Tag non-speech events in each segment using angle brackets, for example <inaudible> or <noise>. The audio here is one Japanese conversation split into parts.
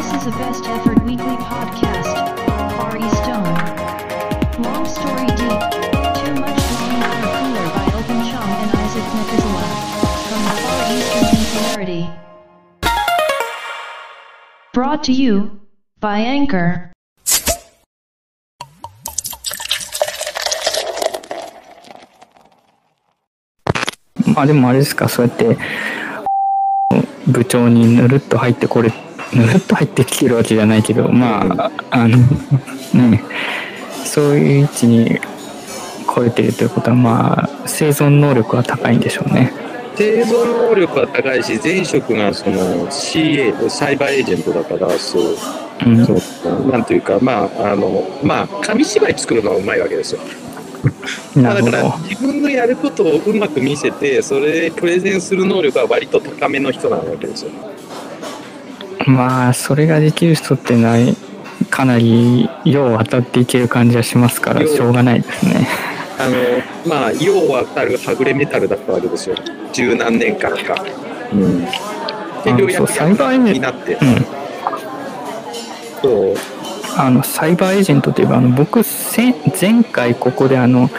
This is a best effort weekly podcast. Far East Zone. Long story deep. Too much long water cooler by Open Chong and Isaac Methuselah. From the Far Eastern Singularity. Brought to you by Anchor. まあでもあれですか、そうやって、部長にぬるっと入ってこれ、 ぬるっと入ってきてるわけじゃないけど、まあ、あの、<laughs> ね、そういう位置に超えてるということは、まあ、生存能力は高いんでしょうね。生存能力は高いし、前職がその CA、サイバーエージェントだから、そう、うん。そうなんというか、まあ、あの、まあ、紙芝居作るのはうまいわけですよ。まあ、だから。自分のやることをうまく見せて、それでプレゼンする能力は割と高めの人なわけですよ。まあ、それができる人っていうのは、かなり、よう渡っていける感じはしますから、しょうがないですね。あの、まあ、要はたるはぐれメタルだったわけですよ。十何年間か。うん。で、ようやくそうサイバーエージェントになって。うん。そう。あのサイバーエージェントといえばあの僕せ前回ここであの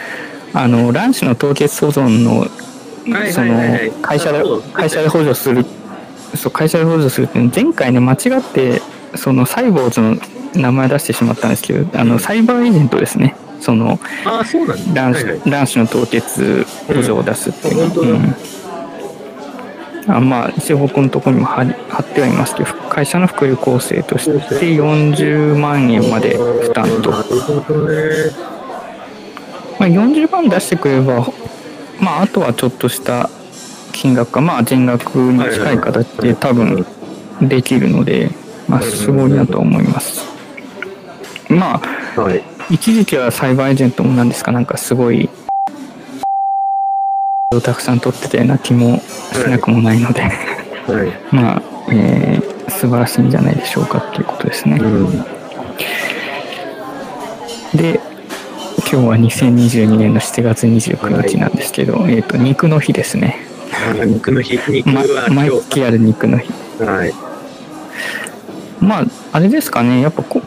あの卵子の凍結保存のはいその会社で会社で補助するそう会社で補助するって前回ね間違ってそのサイボーズの名前出してしまったんですけどあのサイバーエージェントですね。そのああ、そうなんだ。卵子はいはい。卵子の凍結補助を出すっていう、うん。本当だうん。あまあ一応僕のところにも貼ってはいますけど会社の福利厚生として40万円まで負担と。まあ、40万出してくれば、まあ、あとはちょっとした金額が、まあ、全額に近い形で多分できるので、まあ、すごいなと思います。まあ、はい。一時期はサイバーエージェントもなんですか、なんかすごい、をたくさん取ってたような気もしなくもないので、はい。まあ、えー素晴らしいんじゃないでしょうかっていうことですね。うん。で、今日は2022年の7月29日なんですけど、えっ、と、肉の日ですね。あ肉の日、肉まは毎今月ある肉の日。日。はい。まあ、あれですかね、やっぱこ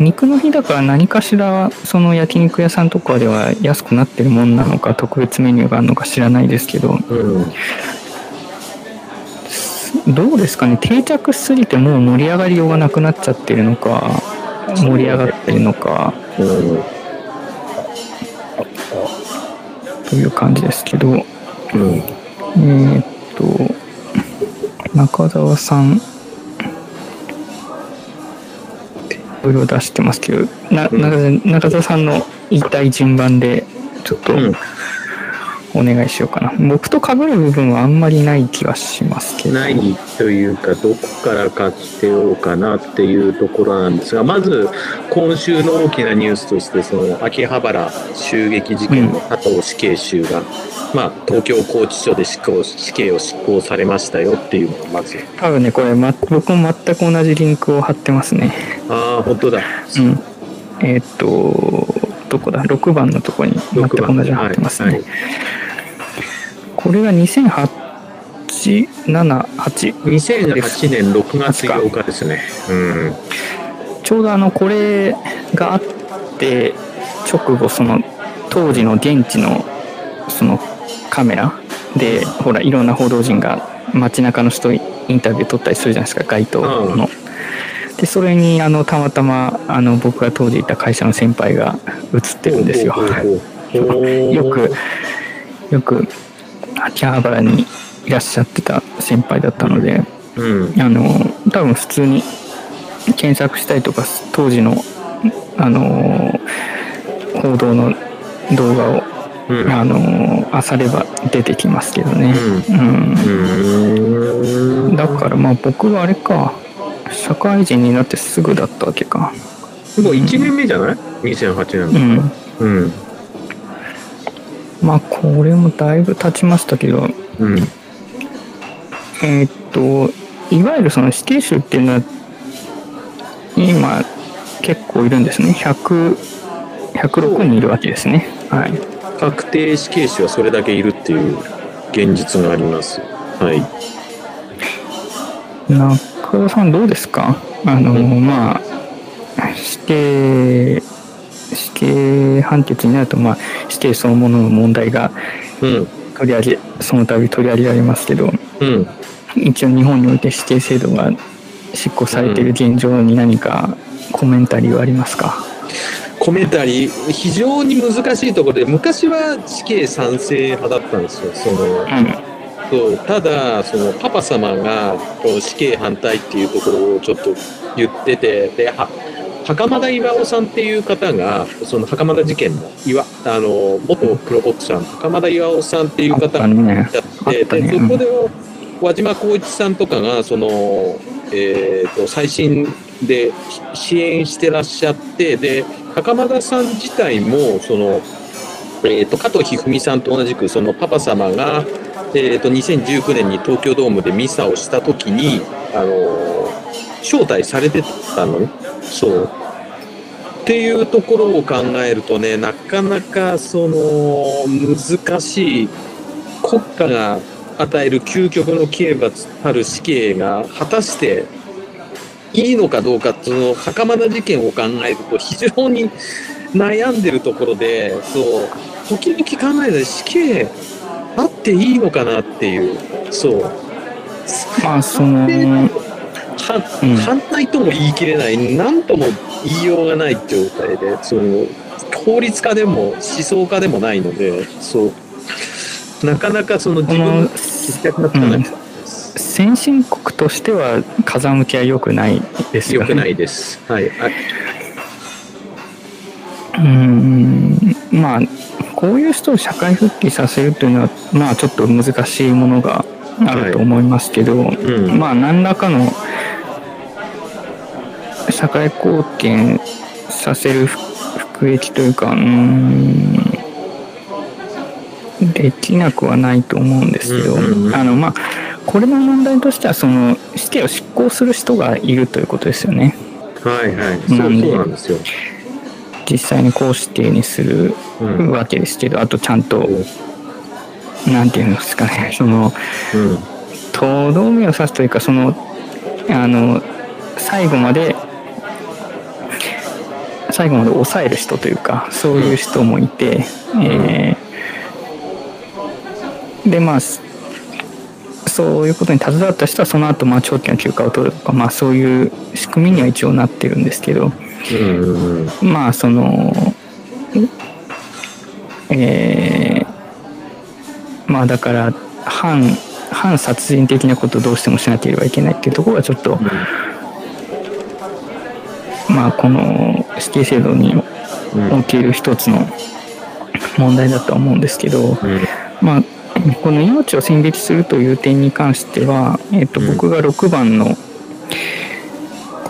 肉の日だから何かしら、その焼肉屋さんとかでは安くなってるもんなのか、特別メニューがあるのか知らないですけど、うん。どうですかね、定着しすぎてもう盛り上がりようがなくなっちゃってるのか、盛り上がってるのか、うん。という感じですけど、うん。えーっと、中澤さん、いろいろ出してますけど、なうん。中澤中澤さんの言いたい順番で、ちょっとうんお願いしようかな。僕と被る部分はあんまりない気はしますけど。ないというか、どこからか来てようかなっていうところなんですが、まず、今週の大きなニュースとして、その秋葉原襲撃事件の加藤死刑囚が、まあ、東京拘置所で死刑死刑を執行されましたよっていうのがまず。多分ね、これ、ま、僕も全く同じリンクを貼ってますね。ああ、本当だ。うん。えーっと、どこだ ?6 番のとこに全く同じの貼ってますね。はいはいこれが2008、7、8。2008年6月8日ですね。うん。ちょうどあのこれがあって直後その当時の現地のそのカメラでほらいろんな報道陣が街中の人インタビュー撮ったりするじゃないですか街頭の。でそれにあのたまたまあの僕が当時いた会社の先輩が映ってるんですよ。よくよく秋葉原にいらっしゃってた先輩だったので。うん。あの多分普通に検索したりとか当時のあの報道の動画を、うん。あの漁れば出てきますけどね、うんうん。だからまあ僕はあれか社会人になってすぐだったわけかもう1年目じゃない ?2008 う年んうん。まあこれもだいぶ経ちましたけどうん。えーっといわゆるその死刑囚っていうのは今結構いるんですね100 106人いるわけですねはい確定死刑囚はそれだけいるっていう現実があります。はい。中高田さんどうですか？あの、まあ、死刑、死刑判決になると、まあ、死刑そのものの問題がうん。取り上げ、その度取り上げられますけど、うん。一応日本において死刑制度が執行されている現状に何かコメンタリーはありますか、コメンタリー、非常に難しいところで、昔は死刑賛成派だったんですよ。そのうんそうただ、そのパパ様が死刑反対っていうところをちょっと言ってて、では袴田巌さんっていう方が、その袴田事件の岩あの元プロボクサーの袴田巌さんっていう方がね。やって、あったねでそこで輪島光一さんとかがその、えー、と最新で支援してらっしゃってで袴田さん自体もその、えー、と加藤一二三さんと同じくそのパパ様が、えー、と2019年に東京ドームでミサをした時に、あの招待されてたの。そう。っていうところを考えるとねなかなかその難しい国家が与える究極の刑罰たる死刑が果たしていいのかどうかその袴田事件を考えると非常に悩んでるところでそう。時々考えたら死刑あっていいのかなっていう。そう。まあ、その、はうん反対とも言い切れない何とも言いようがない状態でその法律家でも思想家でもないのでそうなかなかその自分の聞きたくなってこないうん先進国としては風向きは良くないですよね。よくないです。はい。あうーんまあこういう人を社会復帰させるというのはまあちょっと難しいものがあると思いますけど、うんまあ何らかの社会貢献させる服役というかうーんできなくはないと思うんですけど、うんうんうんあのまあこれの問題としてはその死刑を執行する人がいるということですよね。はいはい。そうなんでそうなんですよ。実際にこう死刑にするうん。わけですけど、あとちゃんとうん。なんていうんですかね <laughs> そのうん。とどめを刺すというかそのあの最後まで最後まで抑える人というかそういう人もいて、えーでまあそういうことに携わった人はその後まあ長期の休暇を取るとか、まあ、そういう仕組みには一応なってるんですけど、うん。うん。まあそのえーまあだから反反殺人的なことをどうしてもしなければいけないっていうところがちょっとまあこの死刑制度にうん。おける一つの問題だとは思うんですけど、うん。まあこの命を線引きするという点に関しては、えっとうん僕が6番の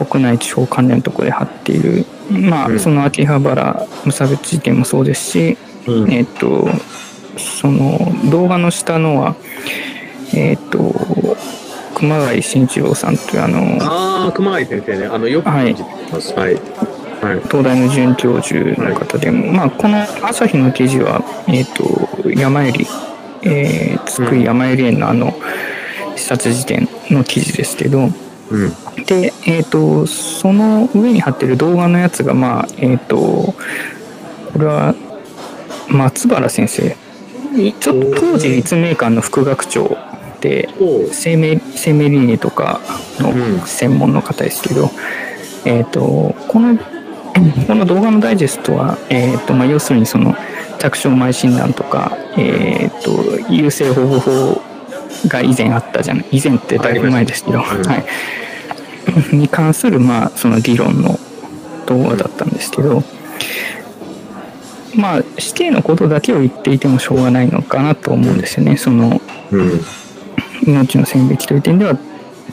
国内地方関連のところで貼っている、まあ、うんその秋葉原無差別事件もそうですし、うん。えっとその動画の下のはえっと熊谷慎一郎さんというあのああ、熊谷先生ね。あの、よくはいてます。はい。はい。東大の准教授の方で、まあ、この朝日の記事は、えっと山百合、えー、津久井山百合園のあの視察事件の記事ですけど、うん。で、えっ、と、その上に貼ってる動画のやつが、まあ、えっ、と、これは、松原先生。ちょっと当時立命館の副学長で、おう生命、生命倫理とかうんの専門の方ですけど、えっ、と、この、この動画のダイジェストは、えっ、と、まあ、要するにその、着床前診断とか、えっ、と、優生保護法が以前あったじゃない、以前ってだいぶ前ですけど、はい。<laughs> に関する、まあ、その議論の動画だったんですけど、まあ、死刑のことだけを言っていてもしょうがないのかなと思うんですよね。その、うん。命の線引きという点では、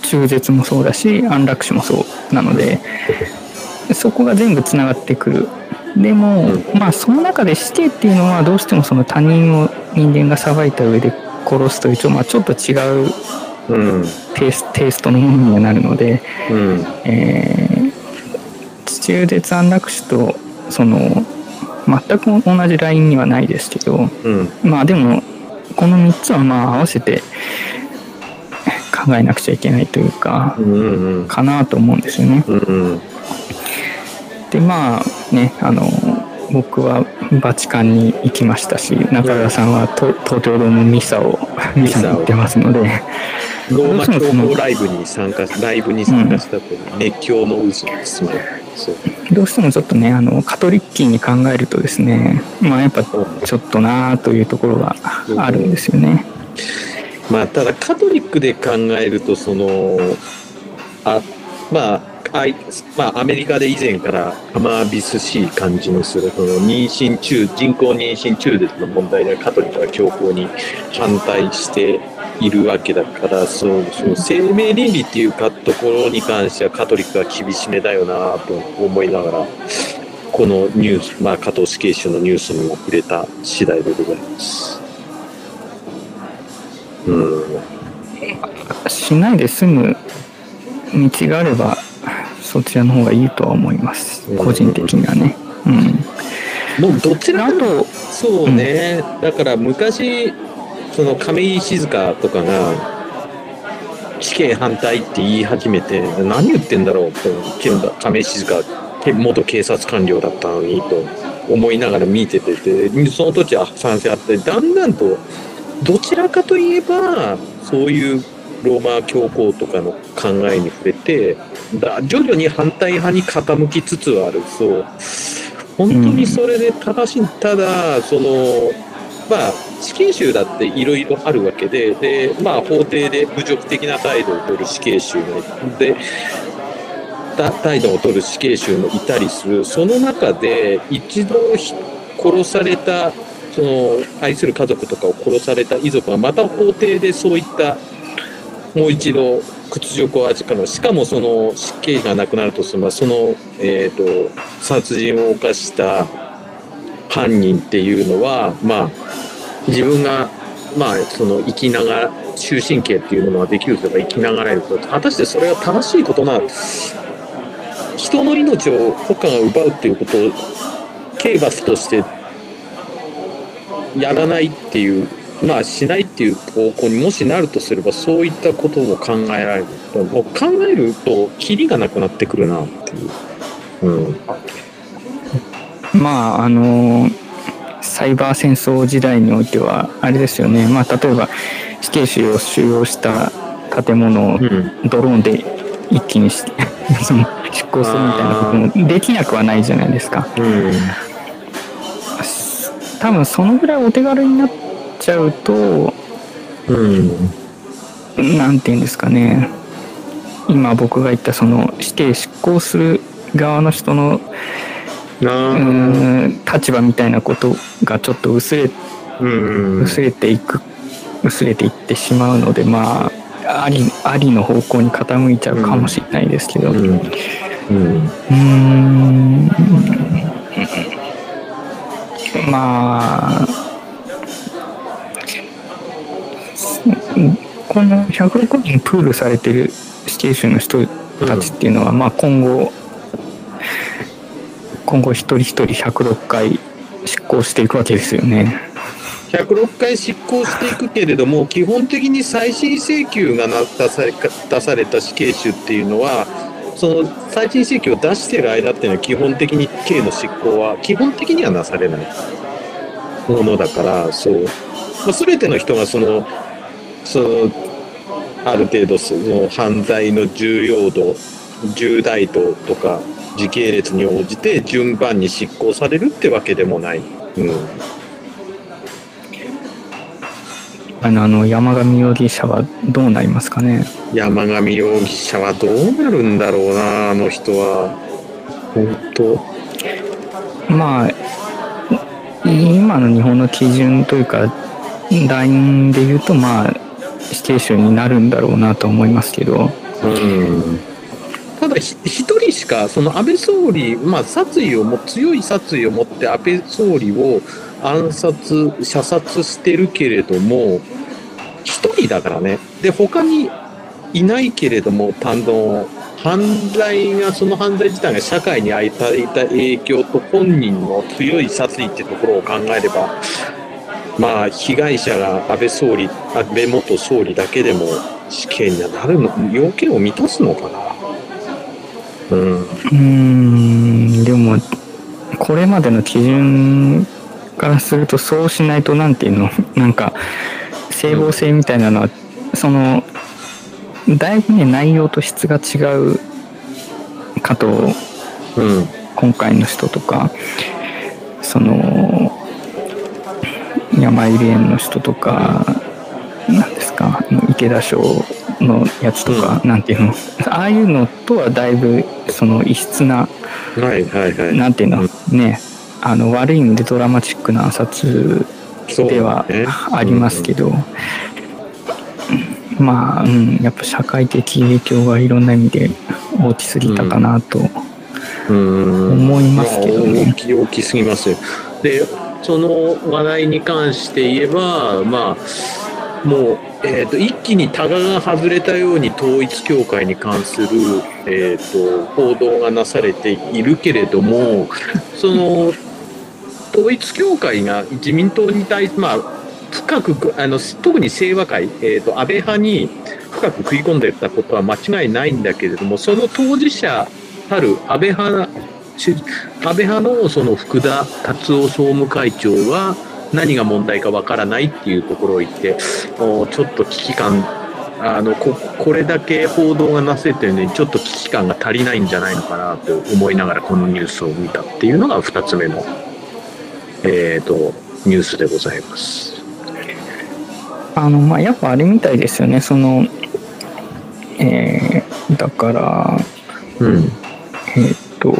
中絶もそうだし、安楽死もそうなので、そこが全部つながってくる。でも、まあ、その中で死刑っていうのは、どうしてもその他人を人間が裁いた上で殺すというと、まあ、ちょっと違ううん。テイステイストのものにはなるので、うん。えー中絶安楽死とその全く同じラインにはないですけどうん。まあでもこの3つはまあ合わせて考考えなくちゃいけないというかう、んうん。かなと思うんですよね。うんうん。でまあねあの僕はバチカンに行きましたし中川さんはと東京ドームミサをミサに行ってますので。ローマ教皇ライブに参加しライブに参加したと熱狂の渦に包まう。どうしてもちょっとねあのカトリッキーに考えるとですねまあやっぱちょっとなあというところがあるんですよね。まあただカトリックで考えるとそのあまあまあ、アメリカで以前から甘びすしい感じのするその妊娠中人工妊娠中絶の問題でカトリックは強硬に反対しているわけだからそうその生命倫理っていうかところに関してはカトリックは厳しめだよなと思いながらこのニュース、まあ、加藤死刑囚のニュースにも触れた次第でございます。うん。しないで済む道があればそちらの方がいいとは思います。うん。個人的にはね。うん、もうどちらかあとそうね、だから昔その亀井静香とかが死刑反対って言い始めて何言ってんだろうと亀井静香元警察官僚だったのにと思いながら見てててその時は賛成あってだんだんとどちらかといえばそういうローマ教皇とかの考えに触れてだ徐々に反対派に傾きつつあるそう。本当にそれで正しい、ただそのまあ死刑囚だっていろいろあるわけでで、まあ、法廷で侮辱的な態度を取る死刑囚もいてた態度を取る死刑囚もいたりする。その中で一度殺されたその愛する家族とかを殺された遺族がまた法廷でそういったもう一度屈辱を味わうしかもその死刑がなくなるとすればその、えー、と殺人を犯した犯人っていうのはまあ自分がまあその生きながら終身刑っていうものができるとか生きながらえると。果たしてそれが正しいことな人の命を国家が奪うっていうことを刑罰としてやらないっていうまあしないっていう方向にもしなるとすればそういったことも考えられるもう。考えるとキリがなくなってくるなっていう。うん。まああのサイバー戦争時代においてはあれですよね。まあ例えば死刑囚を収容した建物をうん。ドローンで一気にし <laughs> その執行するみたいなこともできなくはないじゃないですか。うん多分そのぐらいお手軽になっちゃうとうんなんて言うんですかね。今僕が言ったその死刑執行する側の人のうーん立場みたいなことがちょっと薄れうん薄れていく薄れていってしまうのでまあありありの方向に傾いちゃうかもしれないですけど。ううん。うんまあこの106人プールされてる死刑囚の人たちっていうのは、まあ今後今後一人一人106回執行していくわけですよね。106回執行していくけれども基本的に再審請求がなさ出された死刑囚っていうのはその再審請求を出してる間っていうのは基本的に刑の執行は基本的にはなされないものだからそう、まあ、全ての人がそのそのある程度その犯罪の重要度重大度とか時系列に応じて順番に執行されるってわけでもない。うんあのあの山上容疑者はどうなりますかね？山上容疑者はどうなるんだろうなあの人は。本当。まあ今の日本の基準というかラインで言うとまあ死刑囚になるんだろうなと思いますけど。うん。ただひ一人しかその安倍総理、まあ、殺意をも強い殺意を持って安倍総理を暗殺射殺してるけれども一人だからね。で他にいないけれども単の犯罪がその犯罪自体が社会に与えた影響と本人の強い殺意ってところを考えればまあ被害者が安倍総理安倍元総理だけでも死刑にはなるの要件を満たすのかな。うん。うんでもこれまでの基準からするとそうしないとなんていうの？<laughs> なんか整合性みたいなのはそのだいぶね内容と質が違うかとうん。今回の人とかその山入園の人とかなんですか？池田賞のやつとか、なんていうの？ああいうのとはだいぶその異質なはいはいはい。なんていうの、うんねあの悪い意味でドラマチックな暗殺ではね。ありますけど、まあ、うん、やっぱ社会的影響がいろんな意味で大きすぎたかなと、うん。思いますけどね。まあ大き大きすぎますよ。でその話題に関して言えばまあもう、えー、と一気にタガが外れたように統一教会に関する、えー、と報道がなされているけれどもその統一教会が自民党に対して、まあ、深くあの特に清和会、えー、と安倍派に深く食い込んでいったことは間違いないんだけれどもその当事者たる安倍派安倍派のその福田達夫総務会長は何が問題かわからないっていうところを言ってちょっと危機感あのここれだけ報道がなせてるのにちょっと危機感が足りないんじゃないのかなと思いながらこのニュースを見たっていうのが2つ目の、えー、とニュースでございます。あのまあやっぱあれみたいですよね。そのえーだからうん。えっ、と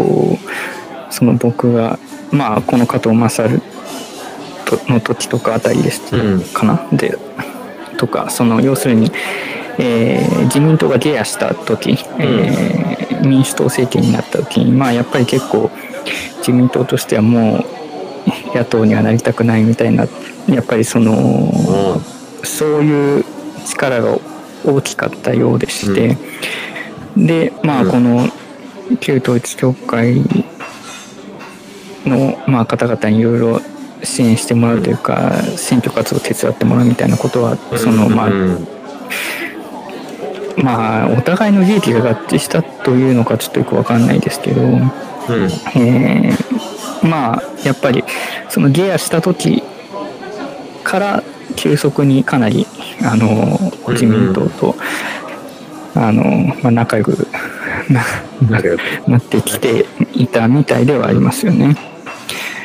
その僕がまあこの加藤勝との時とかあたりですうん。かな、でとかその要するに、えー自民党がゲアした時、えー民主党政権になった時にまあやっぱり結構自民党としてはもう野党にはなりたくないみたいなやっぱりそのそういう力が大きかったようでして、でまあうん。この旧統一教会の、まあ、方々にいろいろ支援してもらうというか、選挙活動を手伝ってもらうみたいなことは、そのまあ、うん。まあお互いの利益が合致したというのかちょっとよくわかんないですけど、うん。えーまあやっぱりそのゲアした時から急速にかなりあの自民党と、あのまあ、仲良くななってきていたみたいではありますよね。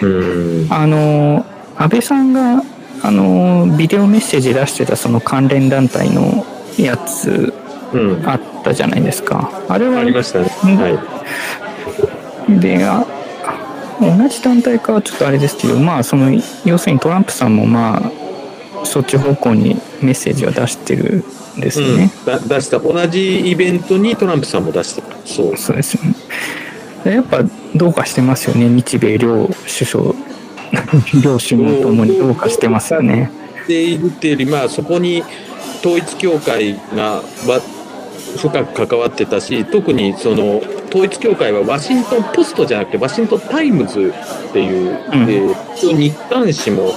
うんあの安倍さんがあのビデオメッセージ出してたその関連団体のやつうんあったじゃないですか。あれはありましたね。うんはい。であ同じ団体かはちょっとあれですけどまあその要するにトランプさんもまあそっち方向にメッセージは出してるんですよね。うん、だ出した同じイベントにトランプさんも出してたそうそうですよね。でやっぱどうかしてますよね日米両首相 <laughs> 両首脳ともにどうかしてますよね。でいるっていうよりまあそこに統一教会がわ深く関わってたし特にその統一教会はワシントン・ポストじゃなくてワシントン・タイムズっていう、ん。えー日刊紙も、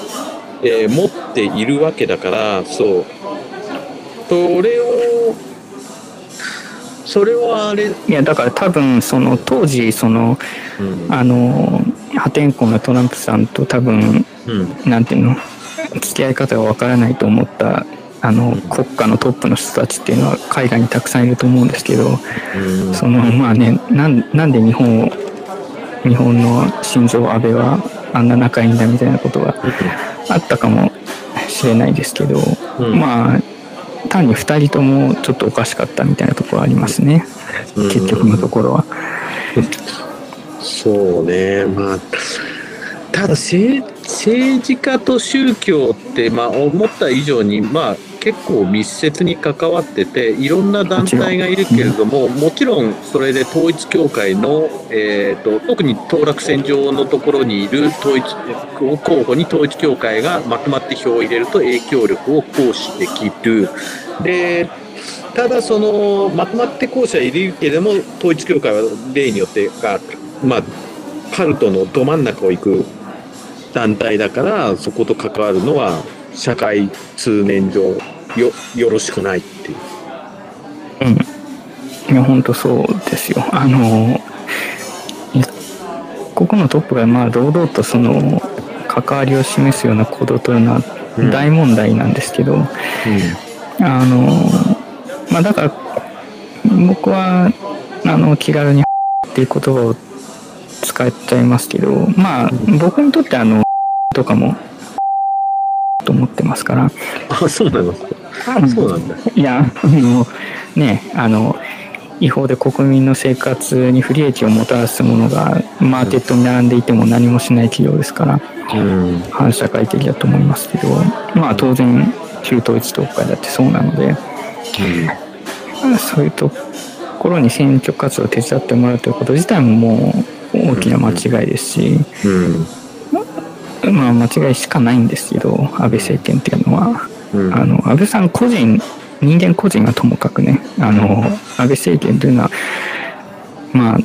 えー持っているわけだからそう。それをそれはあれ、いやだから多分その当時そのうん。あの破天荒なトランプさんと多分うん。なんていうの付き合い方がわからないと思ったあの国家のトップの人たちっていうのは海外にたくさんいると思うんですけどうん。そのまあねなんなんで日本を日本の心臓安倍はあんな仲いいんだみたいなことがあったかもしれないですけど、うん。まあ単に2人ともちょっとおかしかったみたいなところはありますね、うん。結局のところは。そうね、まあ、ただ政政治家と宗教って、まあ、思った以上に、まあ、結構密接に関わってていろんな団体がいるけれどももちろんそれで統一教会の、えー、と特に当落線上のところにいる統一候補に統一教会がまとまって票を入れると影響力を行使できる。でただそのまとまって校舎いるけれども統一教会は例によってが、まあ、カルトのど真ん中を行く団体だからそこと関わるのは社会通念上よよろしくないっていううん。いや、本当そうですよ。あの、ここのトップが、まあ、堂々とその、関わりを示すような行動を取るのはうん大問題なんですけど、あの、まあ、だから、僕は、あの、気軽にっていう言葉を使っちゃいますけど、まあ、僕にとってあの、とかも、と思ってますから、あ、そうなのそうなんだ。いや、もうね、あの、違法で国民の生活に不利益をもたらすものがマーケットに並んでいても何もしない企業ですから、うん。反社会的だと思いますけど、まあ当然、旧統一党会だってそうなので、そういうところに選挙活動を手伝ってもらうということ自体ももう大きな間違いですし、うん。まあ間違いしかないんですけど、安倍政権っていうのは。うん。あの安倍さん個人人間個人がともかくねあの安倍政権というのはまあ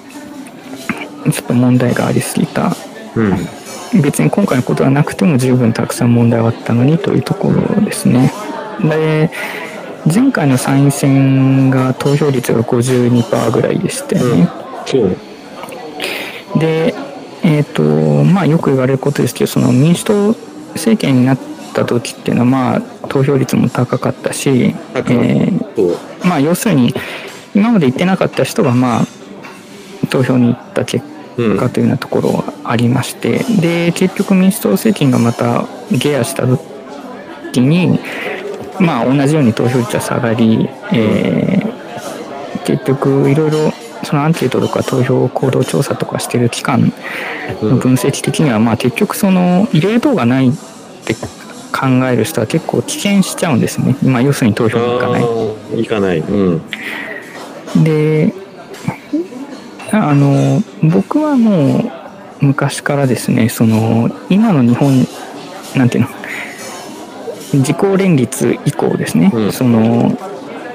ちょっと問題がありすぎたうん。別に今回のことはなくても十分たくさん問題はあったのにというところですねで前回の参院選が投票率が52%ぐらいでしたよね、そう。でえっ、とまあよく言われることですけどその民主党政権になった時っていうのはまあ投票率も高かったし、えー。まあ要するに今まで行ってなかった人がまあ投票に行った結うん。果というようなところがありましてで結局民主党政権がまたゲアした時にまあ同じように投票率は下がり、えー結局いろいろそのアンケートとか投票行動調査とかしてる機関の分析的にはまあ結局その入れようがないって考える人は結構棄権しちゃうんですね。まあ要するに投票に行かない。行かない。うん。であの僕はもう昔からですねその今の日本なんていうの自公連立以降ですね、うんその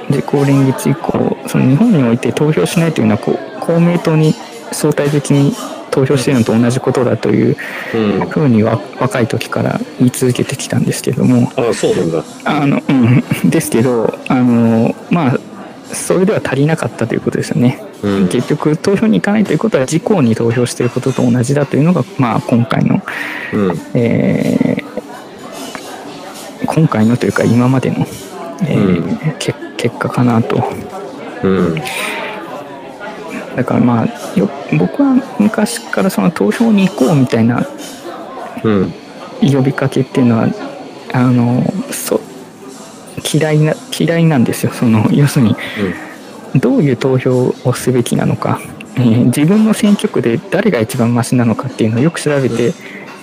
自公連立以降その日本において投票しないというのはこう公明党に相対的に投票しているのと同じことだといううん。ふうには若い時から言い続けてきたんですけどもあ、そうなんだ。あの、うん、ですけどあのまあそれでは足りなかったということですよね。うん。結局投票に行かないということは自公に投票していることと同じだというのが、まあ、今回の、うん。えー今回のというか今までの、えーうんけ結果かなと。うん。だからまあよ僕は昔からその投票に行こうみたいなうん。呼びかけっていうのはあのそ嫌いな嫌いなんですよ。その要するにどういう投票をすべきなのか、えー自分の選挙区で誰が一番マシなのかっていうのをよく調べて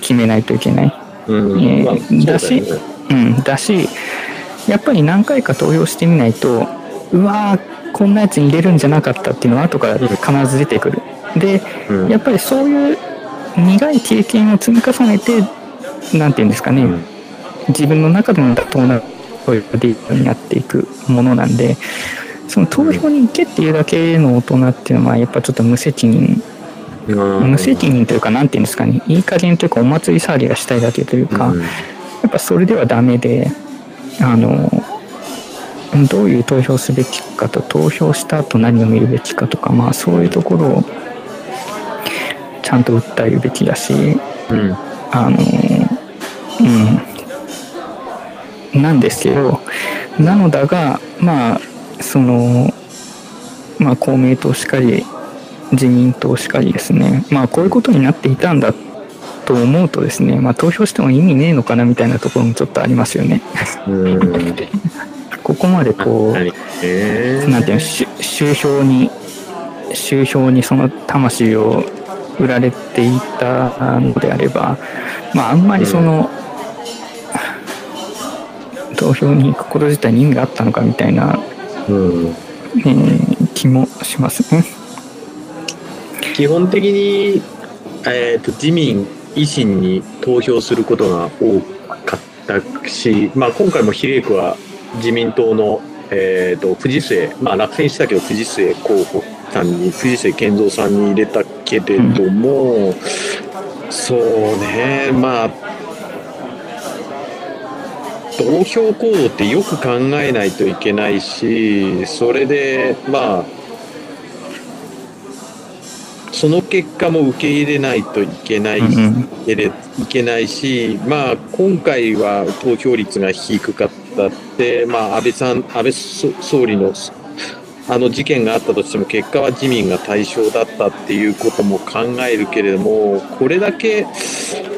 決めないといけない、うん。えーだしうん、だしやっぱり何回か投票してみないとうわーこんなやつに入れるんじゃなかったっていうのは後から必ず出てくる。でうん。やっぱりそういう苦い経験を積み重ねて何て言うんですかね、うん。自分の中での妥当な声が出るようになっていくものなんでその投票に行けっていうだけの大人っていうのはやっぱちょっと無責任。うん。無責任というか何て言うんですかねいい加減というかお祭り騒ぎがしたいだけというか、うん。やっぱそれではダメであのどういう投票すべきかと投票した後何を見るべきかとかまあそういうところをちゃんと訴えるべきだしうん。あのうん。なんですけどなのだがまあそのまあ公明党しかり自民党しかりですね。まあこういうことになっていたんだと思うとですねまあ投票しても意味ねえのかなみたいなところもちょっとありますよねうん。ここまでこはい。えうなんていうのし集票に集票にその魂を売られていたのであればまああんまりその、投票に行くこと自体に意味があったのかみたいな、うん。えー気もしますね。基本的に、えー、と自民、維新に投票することが多かったし、まあ、今回も比例区は自民党の、えー、と藤末、まあ、落選したけど藤末候補さんに藤末健三さんに入れたけれども、そうねまあ投票行動ってよく考えないといけないしそれでまあその結果も受け入れないといけない,、うんいけないし、まあ、今回は投票率が低かったって、まあ、安倍さん安倍そ総理のあの事件があったとしても結果は自民が対象だったっていうことも考えるけれどもこれだけ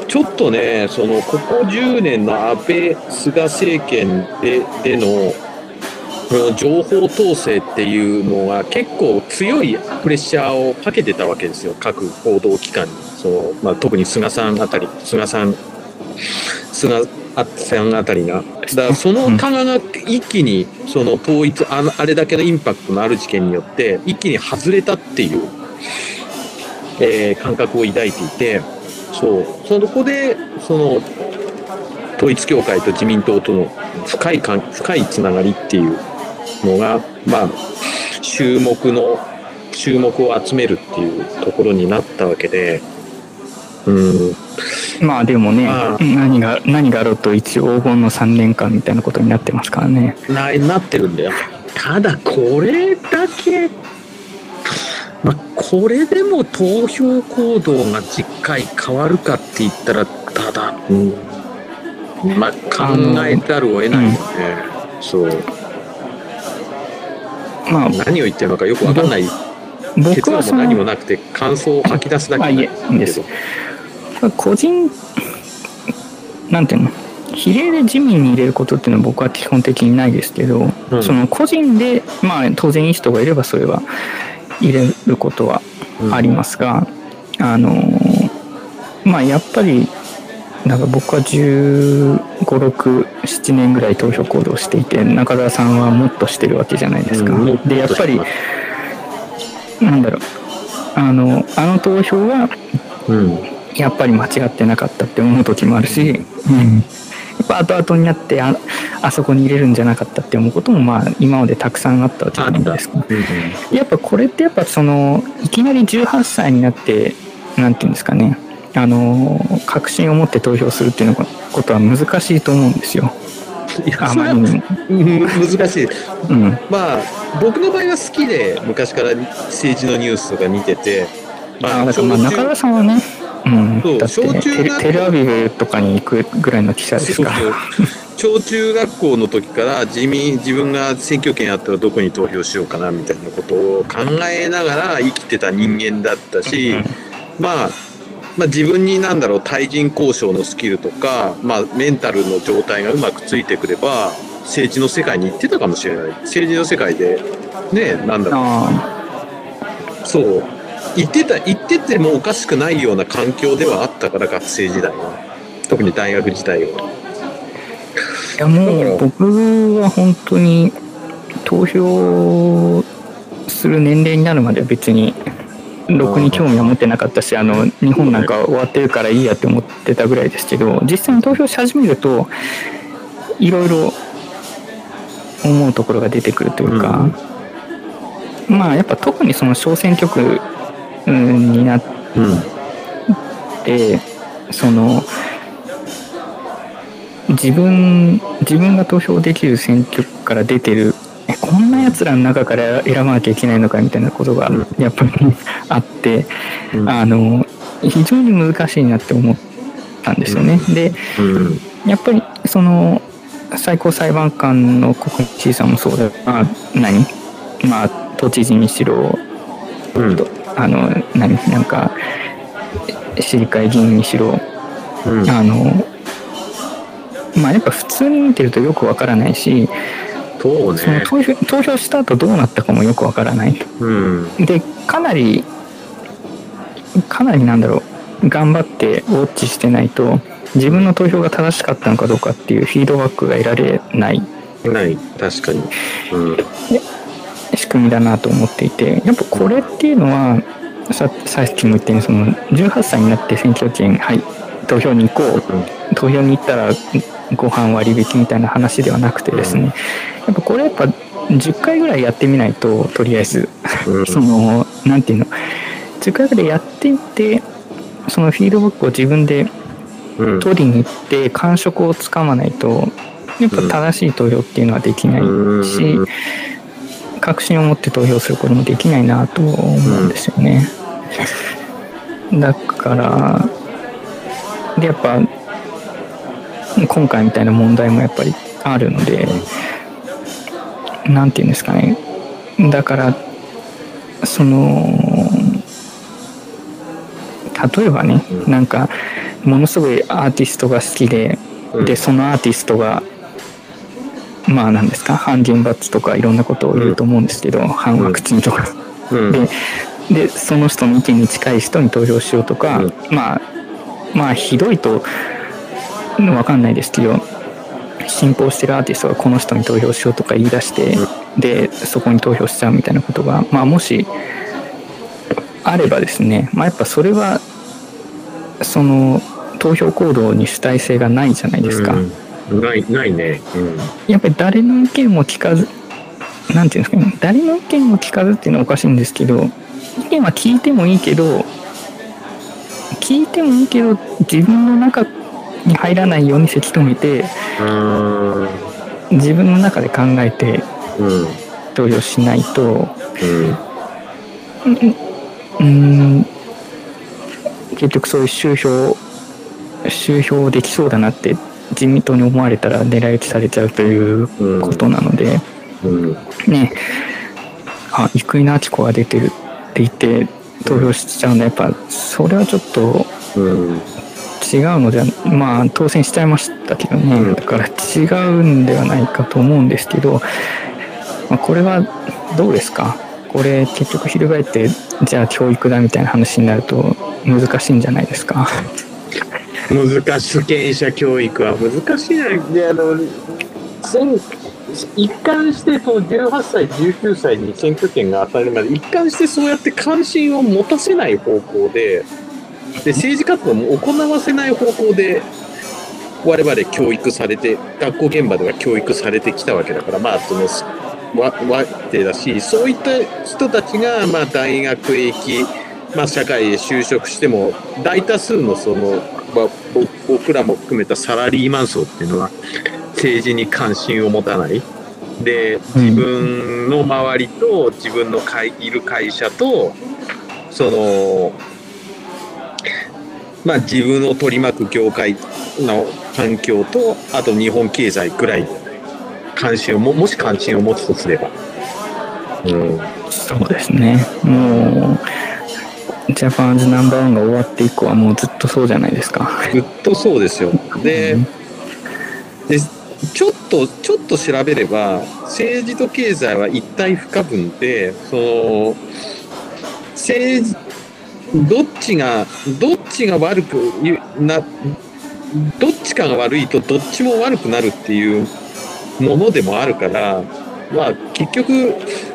ちょっとねそのここ10年の安倍菅政権ででの情報統制っていうのが結構強いプレッシャーをかけてたわけですよ。各報道機関に。その、まあ、特に菅さんあたり菅さん菅さんあたりが。だからその棚が一気にその統一あのあれだけのインパクトのある事件によって一気に外れたっていう、えー感覚を抱いていてそう。そこでその統一教会と自民党との深い関深いつながりっていうのがまあ注目の注目を集めるっていうところになったわけでうん。まあでもね、まあ。何が何があろうと一応黄金の3年間みたいなことになってますからね。ななってるんだよ。ただこれだけ、まあ、これでも投票行動が10回変わるかって言ったらただ、うん。まあ、考えざるを得ないよね、そうまあ何を言ってるのかよくわかんない結論も僕はその何もなくて感想を吐き出すだけあいえいいんです個人なんていうの？比例で自民に入れることっていうのは僕は基本的にないですけど、うん。その個人でまあ当然いい人がいればそれは入れることはありますが、あのまあやっぱりなんか僕は1 5 6 7年ぐらい投票行動していて中澤さんはもっとしてるわけじゃないですか。うんでやっぱりなんだろう。あのあの投票はうん。やっぱり間違ってなかったって思う時もあるし、うん、やっぱ後々になってああそこに入れるんじゃなかったって思うこともまあ今までたくさんあったわけじゃないですか。うんやっぱこれってやっぱそのいきなり18歳になってなんていうんですかねあの確信を持って投票するっていうのことは難しいと思うんですよ。いやあまりに難しい。うん。まあ僕の場合は好きで昔から政治のニュースとか見ててあだからまあ中田さんはね、うん、そうだってテレテレアビブとかに行くぐらいの記者ですそうから。小中学校の時から自民自分が選挙権あったらどこに投票しようかなみたいなことを考えながら生きてた人間だったし、まあ、まあ自分になんだろう対人交渉のスキルとか、まあ、メンタルの状態がうまくついてくれば政治の世界に行ってたかもしれない。政治の世界でねなんだろう。あそう。行ってた行っててもおかしくないような環境ではあったから学生時代は。特に大学時代は。いやもう僕は本当に投票する年齢になるまでは別にろくに興味は持ってなかったしあの日本なんか終わってるからいいやって思ってたぐらいですけど実際に投票し始めるといろいろ思うところが出てくるというか、まあやっぱ特にその小選挙区うんになってうんでその自分自分が投票できる選挙区から出てるえこんなやつらの中から選ばなきゃいけないのかみたいなことがうん。やっぱりあって、うん。あの非常に難しいなって思ったんですよね。でうん。やっぱりその最高裁判官の国知事さんもそうだまあ何？まあ都知事にしろうん。とあの何？なんか市議会議員にしろうん。あのまあやっぱ普通に見てるとよくわからないしそうね。その投票投票した後どうなったかもよくわからないうん。でかなりかなりなんだろう頑張ってウォッチしてないと自分の投票が正しかったのかどうかっていうフィードバックが得られないない。確かに。うん。仕組みだなと思っていてやっぱこれっていうのはささっきも言ったようにその18歳になって選挙権はい投票に行こう投票に行ったらご飯割引みたいな話ではなくてですねやっぱこれやっぱ10回ぐらいやってみないととりあえずうん。そのなんていうの10回ぐらいやってみてそのフィードバックを自分でうん。取りに行って感触をつかまないとやっぱ正しい投票っていうのはできないし、うん確信を持って投票することもできないなと思うんですよね。だから、で、やっぱ、今回みたいな問題もやっぱりあるので、なんていうんですかね。だから、その、例えばね、うん。なんか、ものすごいアーティストが好きで、うん。で、そのアーティストが、まあなんですか、反原罰とかいろんなことを言うと思うんですけど、反ワクチンとか。うん。ででその人の意見に近い人に投票しようとか、うん。まあまあひどいとわかんないですけど信仰してるアーティストがこの人に投票しようとか言い出して、でそこに投票しちゃうみたいなことが、まあ、もしあればですね、まあ、やっぱそれはその投票行動に主体性がないじゃないですか。うんないないね。うんやっぱり誰の意見も聞かず、なんていうんですかね、誰の意見も聞かずっていうのはおかしいんですけど、意見は聞いてもいいけど、聞いてもいいけど、自分の中に入らないようにせき止めて、あ自分の中で考えて投票しないと、うん。結局そういう集票、集票できそうだなって自民党に思われたら狙い撃ちされちゃうということなので、うん。ね。あ生稲晃子が出てるって言って投票しちゃうのやっぱそれはちょっとうん違うのじゃまあ当選しちゃいましたけどね、うん。だから違うんではないかと思うんですけど、まあ、これはどうですか？これ結局翻ってじゃあ教育だみたいな話になると難しいんじゃないですか？<laughs> 難しい。主権者教育は難しいなであの先一貫してその18歳19歳に選挙権が与えるまで一貫してそうやって関心を持たせない方向でで政治活動も行わせない方向で我々教育されて学校現場では教育されてきたわけだからまあそのわわけだしそういった人たちがまあ大学へ行きまあ、社会へ就職しても大多数のその、まあ、僕らも含めたサラリーマン層っていうのは政治に関心を持たない。で自分の周りと自分の会いる会社とそのまあ自分を取り巻く業界の環境とあと日本経済くらい関心をももし関心を持つとすれば。うん。そうですね。もうジャパンズナンバーワンが終わって以降はもうずっとそうじゃないですか。ずっとそうですよ。で、でちょっと、ちょっと調べれば、政治と経済は一体不可分で、その、政治、どっちが、どっちが悪くな、どっちかが悪いとどっちも悪くなるっていうものでもあるから、まあ結局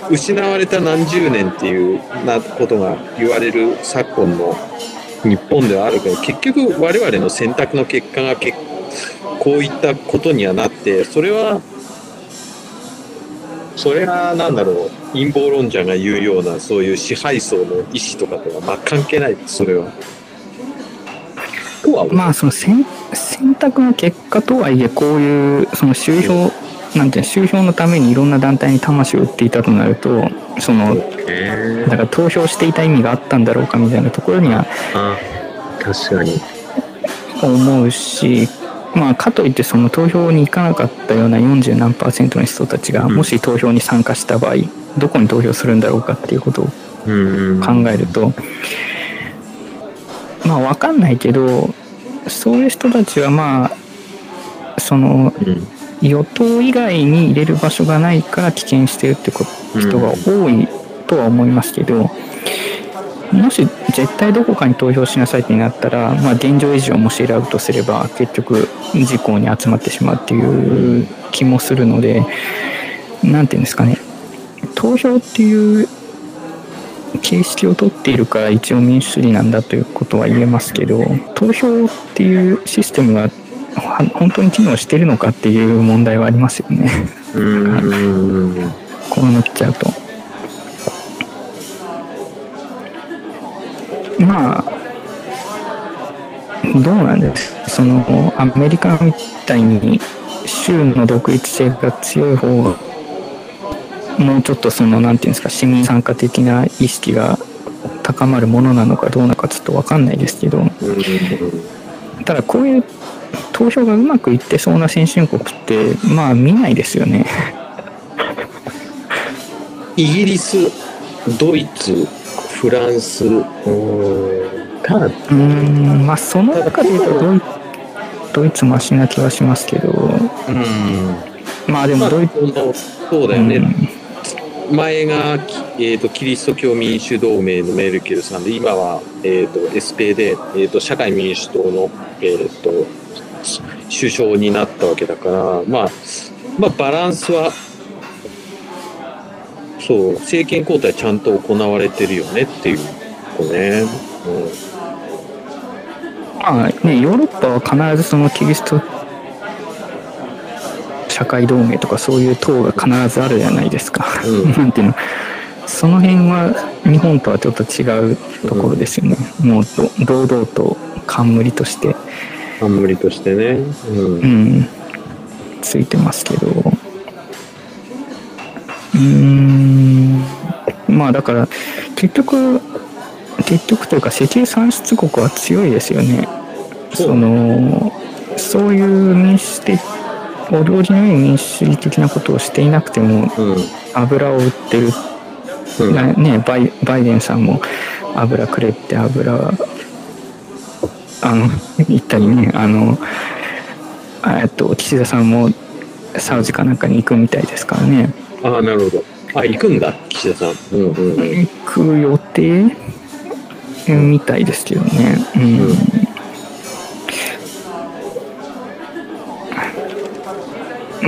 失われた何十年っていうなことが言われる昨今の日本ではあるけど結局我々の選択の結果がけこういったことにはなってそれはそれは何だろう陰謀論者が言うようなそういう支配層の意思とかとはまあ関係ないそれは。まあその選選択の結果とはいえこういうその集票なんていうの集票のためにいろんな団体に魂を売っていたとなるとそのえだから投票していた意味があったんだろうかみたいなところにはあ確かに。思うしまあかといってその投票に行かなかったような40何パーセントの人たちがうん。もし投票に参加した場合どこに投票するんだろうかっていうことをうん考えるとまあ分かんないけどそういう人たちはまあそのうん。与党以外に入れる場所がないから棄権してるってこ人が多いとは思いますけど、もし絶対どこかに投票しなさいってなったら、まあ、現状維持をもし選ぶとすれば結局自公に集まってしまうっていう気もするので何て言うんですかね。投票っていう形式をとっているから一応民主主義なんだということは言えますけど投票っていうシステムがは本当に機能してるのかっていう問題はありますよね。うん。<laughs> こうなっちゃうとまあどうなんですそのアメリカみたいに州の独立性が強い方がもうちょっとそのなんていうんですか？市民参加的な意識が高まるものなのかどうなのかちょっと分かんないですけど。ただこういう投票がうまくいってそうな先進国ってまあ見ないですよね。イギリス、ドイツ、フランス、うーん。まあその中で言うとドイドイツマシな気はしますけど。うん。まあでまあもドイツ、そうだよね、うん前が、きえー、とキリスト教民主同盟のメルケルさんで今は、えー、と SP で、えー、と社会民主党の、えー、と首相になったわけだから、まあ、まあバランスはそう政権交代ちゃんと行われてるよねっていうことね。まあねヨーロッパは必ずそのキリスト社会同盟とかそういう党が必ずあるじゃないですか。うん <laughs> なんていうのその辺は日本とはちょっと違うところですよね。もうど堂々と冠として、うん、冠としてね。うんうん、ついてますけど。うーん。まあだから結局結局というか石油産出国は強いですよね。そのそういう民主的お料理のように民主主義的なことをしていなくてもうん。油を売ってる、うん。なね、バイバイデンさんも油くれって油あの言ったりねあのえっと岸田さんもサウジかなんかに行くみたいですからねああなるほど。あ行くんだ岸田さん。うんうんうん。行く予定？みたいですけどね。うん。う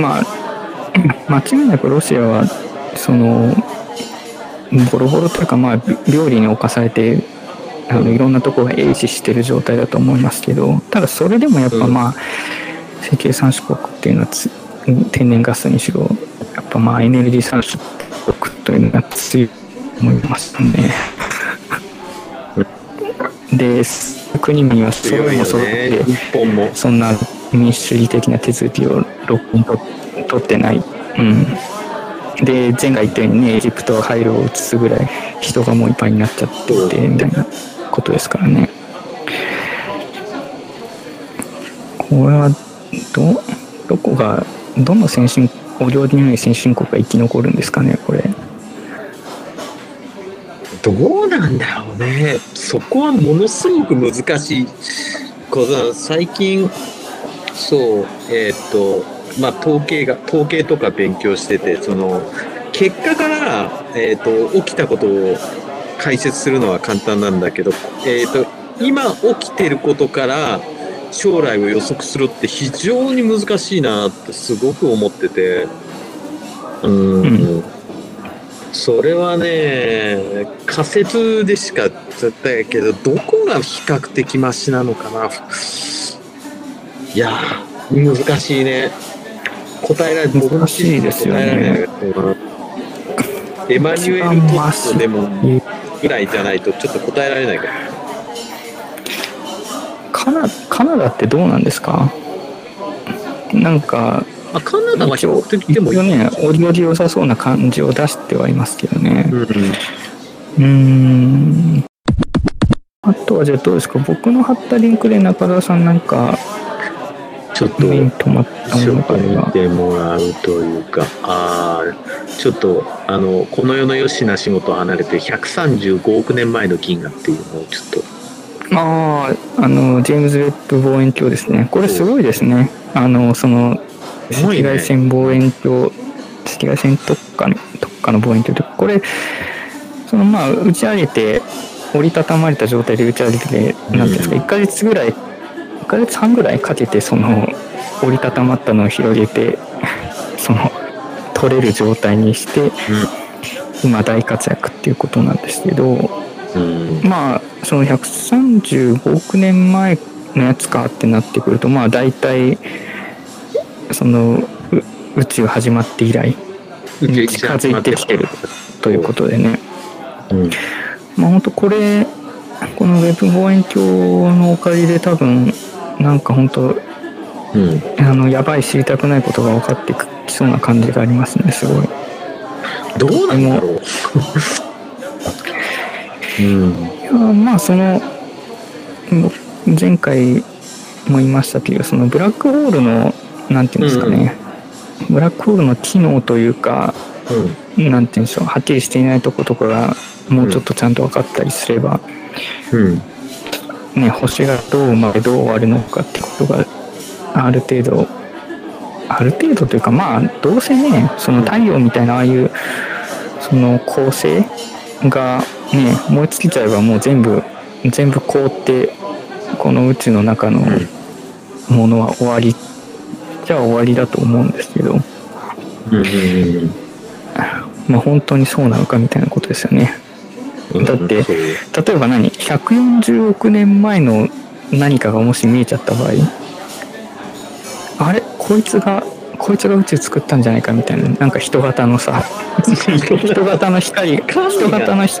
ん。まあ間違いなくロシアはそのボロボロというかまあ料理に侵されてあのいろんなところが英視してる状態だと思いますけどただそれでもやっぱうん。まあ、石油産出国っていうのはつ天然ガスにしろまあエネルギー産出国というのが強いと思いますね。で国々はそれもそれねで。日本も。そんな民主主義的な手続きをロックにと取ってない。うん。で、前回言ったようにね、エジプトは廃炉を移すぐらい人がもういっぱいになっちゃってて、みたいなことですからね。これは、ど、どこが、どの先進、お料理の先進国が生き残るんですかね、これ。どうなんだろうね。そこはものすごく難しいこと。最近、そう、えーっと、まあ、統計が、統計とか勉強してて、その、結果から、えーっと、起きたことを解説するのは簡単なんだけど、えーっと、今起きてることから、将来を予測するって非常に難しいなってすごく思ってて、うん、うんそれはね、仮説でしか絶対やけど、どこが比較的マシなのかな。いやー、難しいね。答えられない。難しいですよね答えられないエマニュエル・トットでもぐらいじゃないとちょっと答えられないから。カナカナダってどうなんですか？なんか、あ、カナダは比較的でもいい。ね、おりおり良さそうな感じを出してはいますけどね。うんうーん。あとはじゃあどうですか？僕の貼ったリンクで中田さんなんかちょっと、目に留まったも見があれば。てもらうというか、ああ、ちょっと、あの、この世のよしな仕事を離れて135億年前の銀河っていうのをちょっと、ああ、あの、ジェームズ・ウェッブ望遠鏡ですね。これすごいですね。あの、その、赤すごいね外線望遠鏡、赤外線特化の特化の望遠鏡で、これ、そのまあ、打ち上げて、折りたたまれた状態で打ち上げて、なんていうんですか、1ヶ月ぐらい、1ヶ月半ぐらいかけて、その、折りたたまったのを広げて、<laughs> その、取れる状態にして、今大活躍っていうことなんですけど、うん、まあその135億年前のやつかってなってくるとまあ大体そのう宇宙始まって以来に近づいてきてるということでねうん、まあ本当これこのウェブ望遠鏡のおかげで多分なんか本当うん。あのやばい知りたくないことが分かってきそうな感じがありますねすごいどうなんだろう。<laughs> うん。いやまあそのも前回も言いましたけどそのブラックホールのなんていうんですかね、ブラックホールの機能というかなんていうんでしょうはっきりしていないとことかがもうちょっとちゃんと分かったりすれば、うん。ね、星がどう生まれどう終わるのかってことがある程度ある程度というかまあどうせねその太陽みたいなああいうその構成がね燃え尽きちゃえばもう全部全部凍ってこの宇宙の中のものは終わりじゃあ終わりだと思うんですけどうん。うん。まあ本当にそうなのかみたいなことですよね。うん。だって例えば何？140億年前の何かがもし見えちゃった場合あれ？こいつがこいつが宇宙作ったんじゃないかみたいななんか人型のさ <laughs> 人型の光人型のひ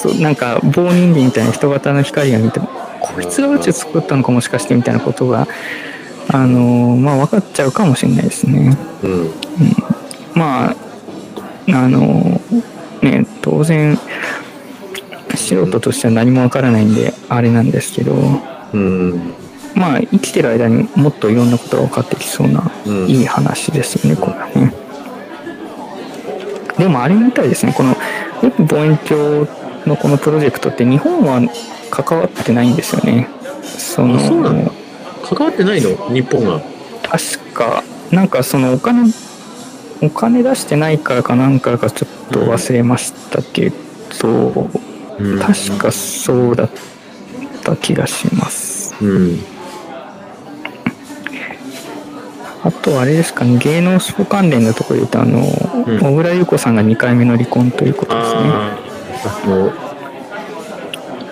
そうなんか棒人間みたいな人型の光が見てこいつが宇宙作ったのかもしかしてみたいなことがあのまあ分かっちゃうかもしれないですね。うん。まああのね当然素人としては何もわからないんであれなんですけどうん。まあ生きてる間にもっといろんなことが分かってきそうな、うんいい話ですよねこれはねでもあれみたいですねこの望遠鏡のこのプロジェクトって日本は関わってないんですよね。そのあそうなんだ関わってないの？日本が。確かなんかそのお金お金出してないからかなんかかちょっと忘れましたけど、うん。確かそうだった気がします。うん。あとあれですかね芸能スポ関連のところで言うとあの、ん。小倉優子さんが2回目の離婚ということですねあの、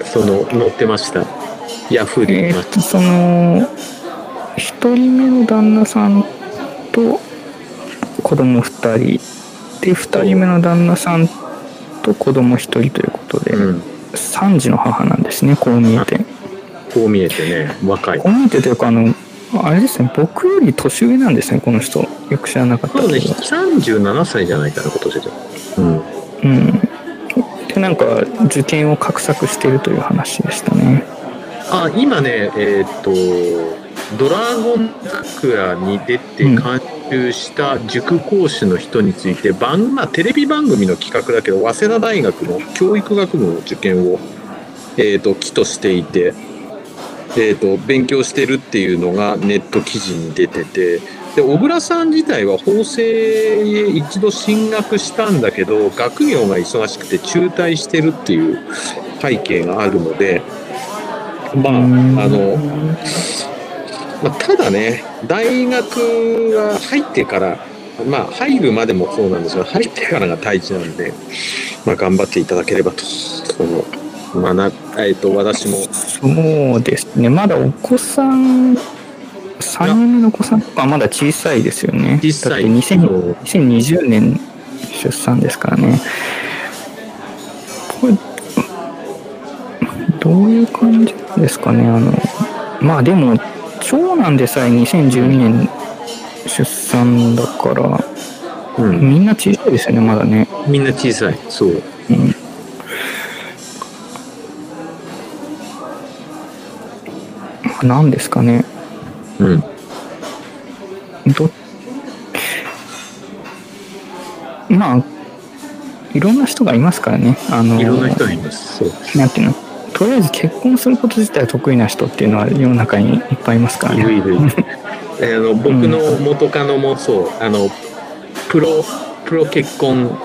その、載ってました。ヤフーでえーっとその1人目の旦那さんと子供2人で2人目の旦那さんと子供1人ということで、た。うん。3児の母なんですねこう見えてこう見えてね、若いこ。う見えてというかあのあれですね僕より年上なんですねこの人よく知らなかったそうね、けど37歳じゃないかな、今年で。うん。うんでなんか受験を画策してるという話でしたね。あ、今ね、えーっと、ドラゴン桜に出て監修した塾講師の人について、番まあ、テレビ番組の企画だけど、早稲田大学の教育学部の受験を、えーっと、起としていて、えーっと、勉強してるっていうのがネット記事に出てて、で、小倉さん自体は法政へ一度進学したんだけど、学業が忙しくて中退してるっていう背景があるので、まあ、あの、まあ、ただね、大学は入ってから、まあ、入るまでもそうなんですが、入ってからが大事なんで、まあ、頑張っていただければと、その、まあな、えっと、私も、そうですね。まだお子さん3人目のお子さん？とかまだ小さいですよね。小さい。だって2000そう2020年出産ですからね。これどういう感じですかね？あのまあでも長男でさえ2012年出産だからうん、みんな小さいですよねまだね。みんな小さい、そう。うん。何ですかね？うん。どまあいろんな人がいますからねあのいろんな人がいます。そう。なんていうの？とりあえず結婚すること自体得意な人っていうのは世の中にいっぱいいますからねいるいるいる。<laughs> えあの僕の元カノもそう、あの、プロ、プロ結婚、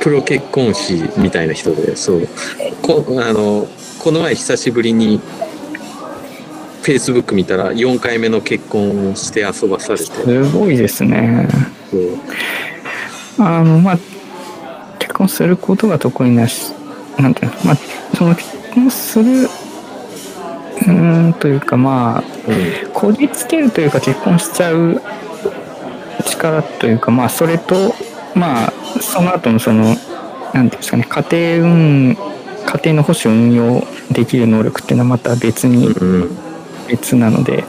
プロ結婚師みたいな人で、そう。こあの、この前久しぶりに、フェイスブック見たら4回目の結婚をして遊ばされて、すごいですね。あのまあ結婚することが得意なしなんていうのまあその結婚するうーんというかまあうん。こじつけるというか結婚しちゃう力というかまあそれとまあその後のそのなんていうんですかね家庭運家庭の保守運用できる能力っていうのはまた別にうん別なので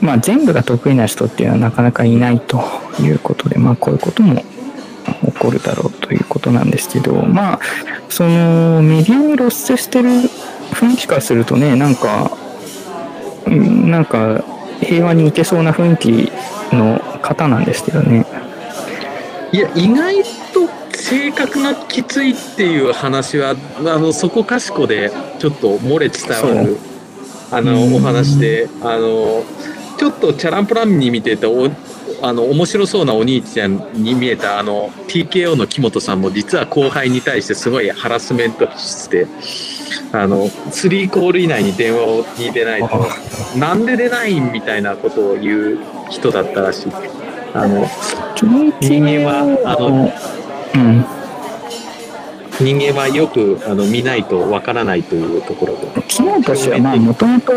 まあ、全部が得意な人っていうのはなかなかいないということで、まあ、こういうことも起こるだろうということなんですけど、まあ、そのメディアに露出してる雰囲気からするとね、なんか、うんなんか平和にいけそうな雰囲気の方なんですけどね。いや意外と性格がきついっていう話はあのそこかしこでちょっと漏れ伝わるあのうん。お話であのちょっとチャランポランに見てておあの面白そうなお兄ちゃんに見えたあの TKO の木本さんも実は後輩に対してすごいハラスメントしてあの3コール以内に電話をに出ないとなんで出ないんみたいなことを言う人だったらしい。あの人間はあのうん、人間はよくあの見ないとわからないというところで。機能としてはまあもともと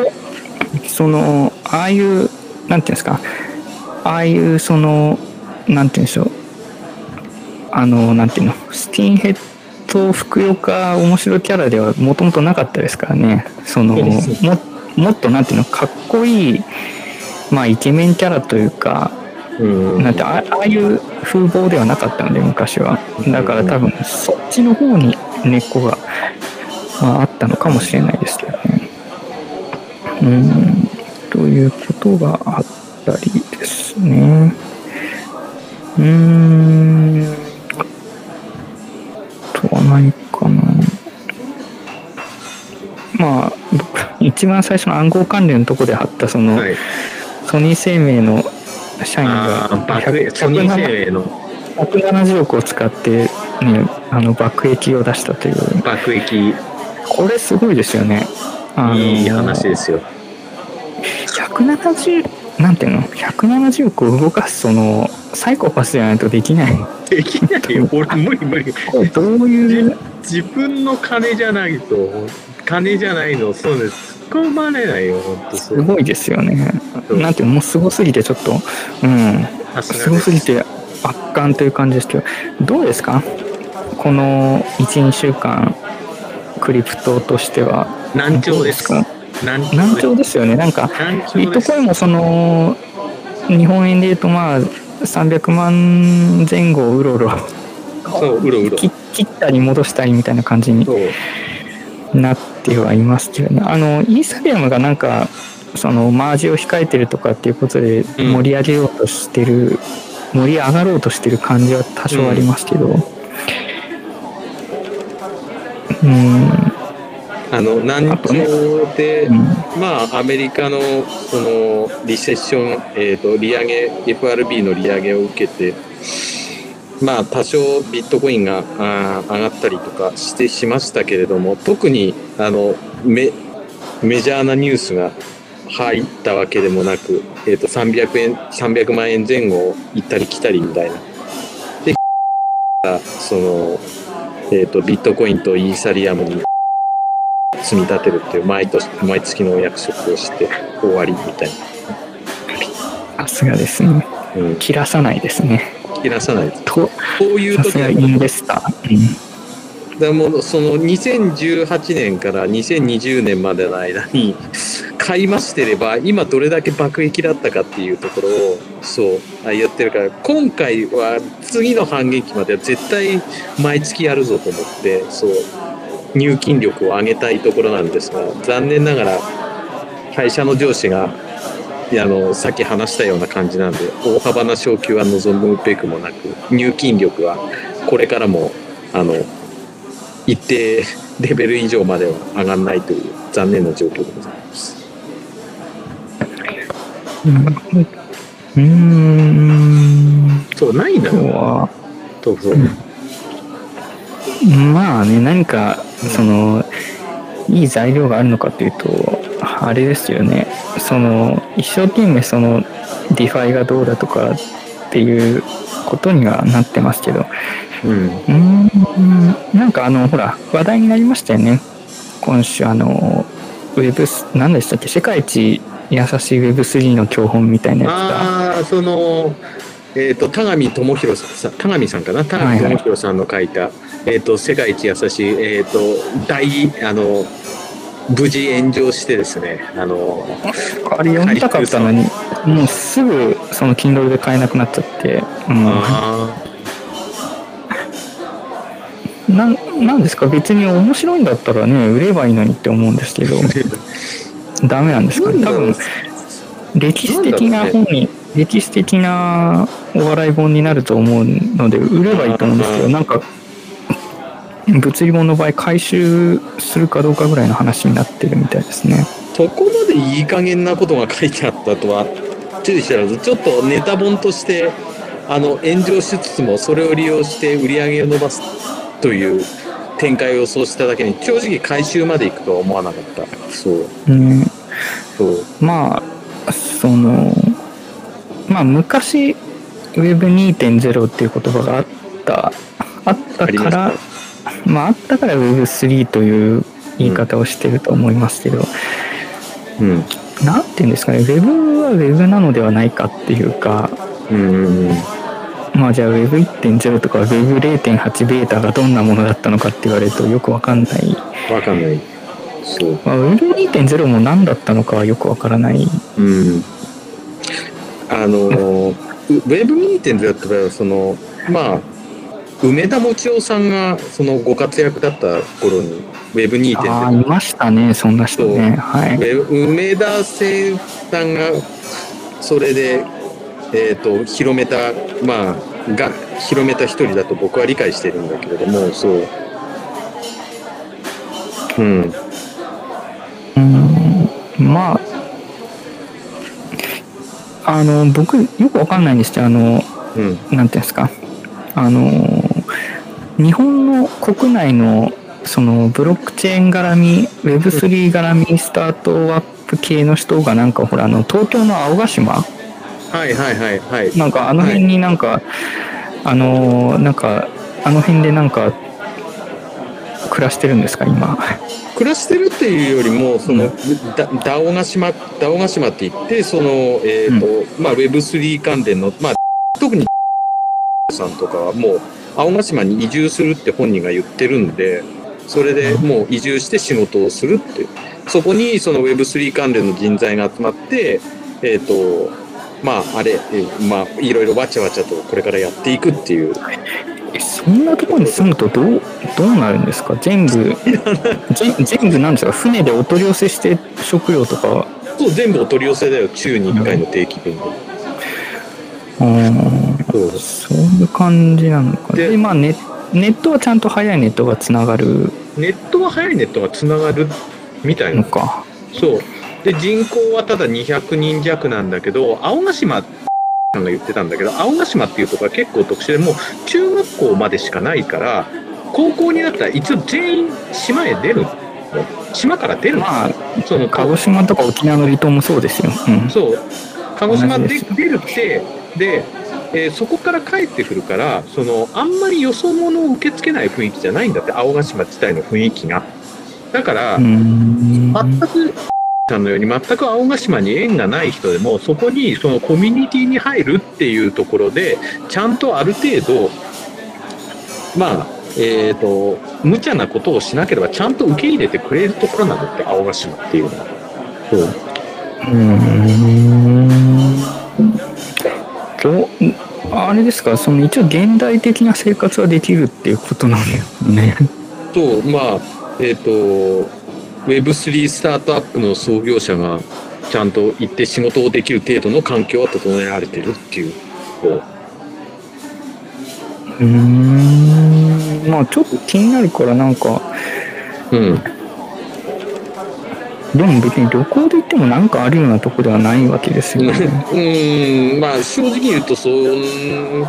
そのああいうなんていうんですか？ああいうそのなんていうんでしょう？あのなんていうの？スキンヘッドふくよか面白キャラではもともとなかったですからね。そのももっとなんていうの？かっこいいまあイケメンキャラというかうんなんてあああいう風貌ではなかったので昔は。だから多分そっちの方に根っこが、まあ、あったのかもしれないですけどね。うん。ということがあったりですね。うーん。あとは何かな。まあ僕一番最初の暗号関連のとこで貼ったその、はい、ソニー生命の社員があー爆100ソニー生命の。170億を使って、ね、あの爆撃を出したという。爆撃。これすごいですよね。いい話ですよ。170なんていうの？170億を動かすそのサイコパスじゃないとできない。できないよ。<laughs> 俺無理無理。どういう自分の金じゃないと金じゃないの。そうです込まれないよ本当す。ごいですよね。なんていうのもうすごすぎてちょっとうん。さすごす。ぎて圧巻という感じですけどどうですか？この12週間クリプトとしては。難聴です。か？難難聴ですよね。なんか難ビットコインもその日本円で言うとまあ300万前後をうろうろそううろうろ。切切ったり戻したりみたいな感じになってはいますけどね。あのイーサリアムがなんかそのマージを控えてるとかっていうことでうん。盛り上げようとしてる、盛り上がろうとしてる感じは多少ありますけど。うん。あの難聴で、うん。まあアメリカのそのリセッション、えー、と利上げ FRB の利上げを受けてまあ多少ビットコインが上がったりとかしてしましたけれども特にあのメメジャーなニュースが入ったわけでもなく、えー、と300円300万円前後を行ったり来たりみたいな。で <laughs> その、えー、とビットコインとイーサリアムに <laughs> 積み立てるっていう毎年毎月のお約束をして終わりみたいさすがですね。な、うん、切らさないですね切らさないと。こういう時はがインベスター、うん。だからもうその2018年から2020年までの間に買い増してれば今どれだけ爆撃だったかっていうところをそうあやってるから今回は次の反撃までは絶対毎月やるぞと思ってそう入金力を上げたいところなんですが残念ながら会社の上司があのさっき話したような感じなんで大幅な昇給は望むべくもなく入金力はこれからもあの一定 <laughs> レベル以上までは上がらないという残念な状況でございます。うーんそうないんだあとよ。はそうそう。まあね何かそのいい材料があるのかというとあれですよねその一生懸命その DeFi がどうだとかっていうことにはなってますけど。うん。うーん。なんかあのほら話題になりましたよね。今週あのウェブス何でしたっけ？世界一優しい Web3 の教本みたいなやつが。ああ、その、えっ、と、田上智博さん、田上さんかな？田上智博さんの書いた、えっ、と、世界一優しい、えっ、と、大、あの、無事炎上してですね、あの、あれ読みたかったのに、もうすぐその Kindle で買えなくなっちゃって、うん、あなんなんですか？別に面白いんだったらね売ればいいのにって思うんですけど <laughs> ダメなんですかね？多分歴史的な本に歴史的なお笑い本になると思うので売ればいいと思うんですけどなんか物理本の場合回収するかどうかぐらいの話になってるみたいですね。そこまでいい加減なことが書いてあったとは注意してらずちょっとネタ本としてあの炎上しつつもそれを利用して売り上げを伸ばすという展開を予想しただけに正直回収までいくとは思わなかった。そう。うん。そうまあそのまあ昔 Web2.0 っていう言葉があったあったからまああったから Web3 という言い方をしてると思いますけど、うん。なんていうんですかね。Web は Web なのではないかっていうか。うんまあじゃあ Web1.0 とか Web0.8 ベータがどんなものだったのかって言われるとよくわかんない、わかんない。そう。まあ、Web2.0 も何だったのかはよくわからない。うん。あの Web2.0 って場合はそのまあ梅田もちおさんがそのご活躍だった頃にああい Web2.0 ましたねそんな人ね。はい。で梅田先さんがそれで、えー、と広めたまあが広めた一人だと僕は理解してるんだけれどもそう。うん。うーんまああの僕よくわかんないんですけどあのうん。なんていうんですか。あの日本の国内のそのブロックチェーン絡み Web3 絡みスタートアップ系の人がなんかほらあの東京の青ヶ島？はいはいはいはい。なんかあの辺になんか、あのなんかあの辺でなんか暮らしてるんですか今？暮らしてるっていうよりもその、だダオガ島ダオガ島って言ってそのえっ、と、まあ Web3 関連のまあ特にさんとかはもう青ヶ島に移住するって本人が言ってるんでそれでもう移住して仕事をするって。そこにその Web3 関連の人材が集まってえっ、とまああれえまあいろいろわちゃわちゃとこれからやっていくっていう。えそんなところに住むとどうどうなるんですか？全部全全部なんですか？船でお取り寄せして食料とか。そう全部お取り寄せだよ。週に1回の定期便で。うー。んそうそういう感じなのかででまあネネットはちゃんと早いネットがつながるネットは早いネットがつながるみたいな。のかそう。で、人口はただ200人弱なんだけど、青ヶ島さんが言ってたんだけど、青ヶ島っていうところは結構特殊で、もう中学校までしかないから、高校になったら一応全員島へ出るの。島から出るの。まあその鹿児島とか沖縄の離島もそうですよ、うん、そう。鹿児島で出るって、で、えーそこから帰ってくるから、その、あんまりよそ者を受け付けない雰囲気じゃないんだって、青ヶ島自体の雰囲気が。だから、全くさんのように全く青ヶ島に縁がない人でもそこにそのコミュニティに入るっていうところでちゃんとある程度まあえっ、と無茶なことをしなければちゃんと受け入れてくれるところなんだって青ヶ島っていうのは。そうあれですかその一応現代的な生活はできるっていうことなんですね。とまあえっ、と Web3 スタートアップの創業者がちゃんと行って仕事をできる程度の環境は整えられてるっていう。こう。うーん。まあちょっと気になるからなんかうんでも別に旅行で行ってもなんかあるようなとこではないわけですよね。うーん。まあ正直言うとそううん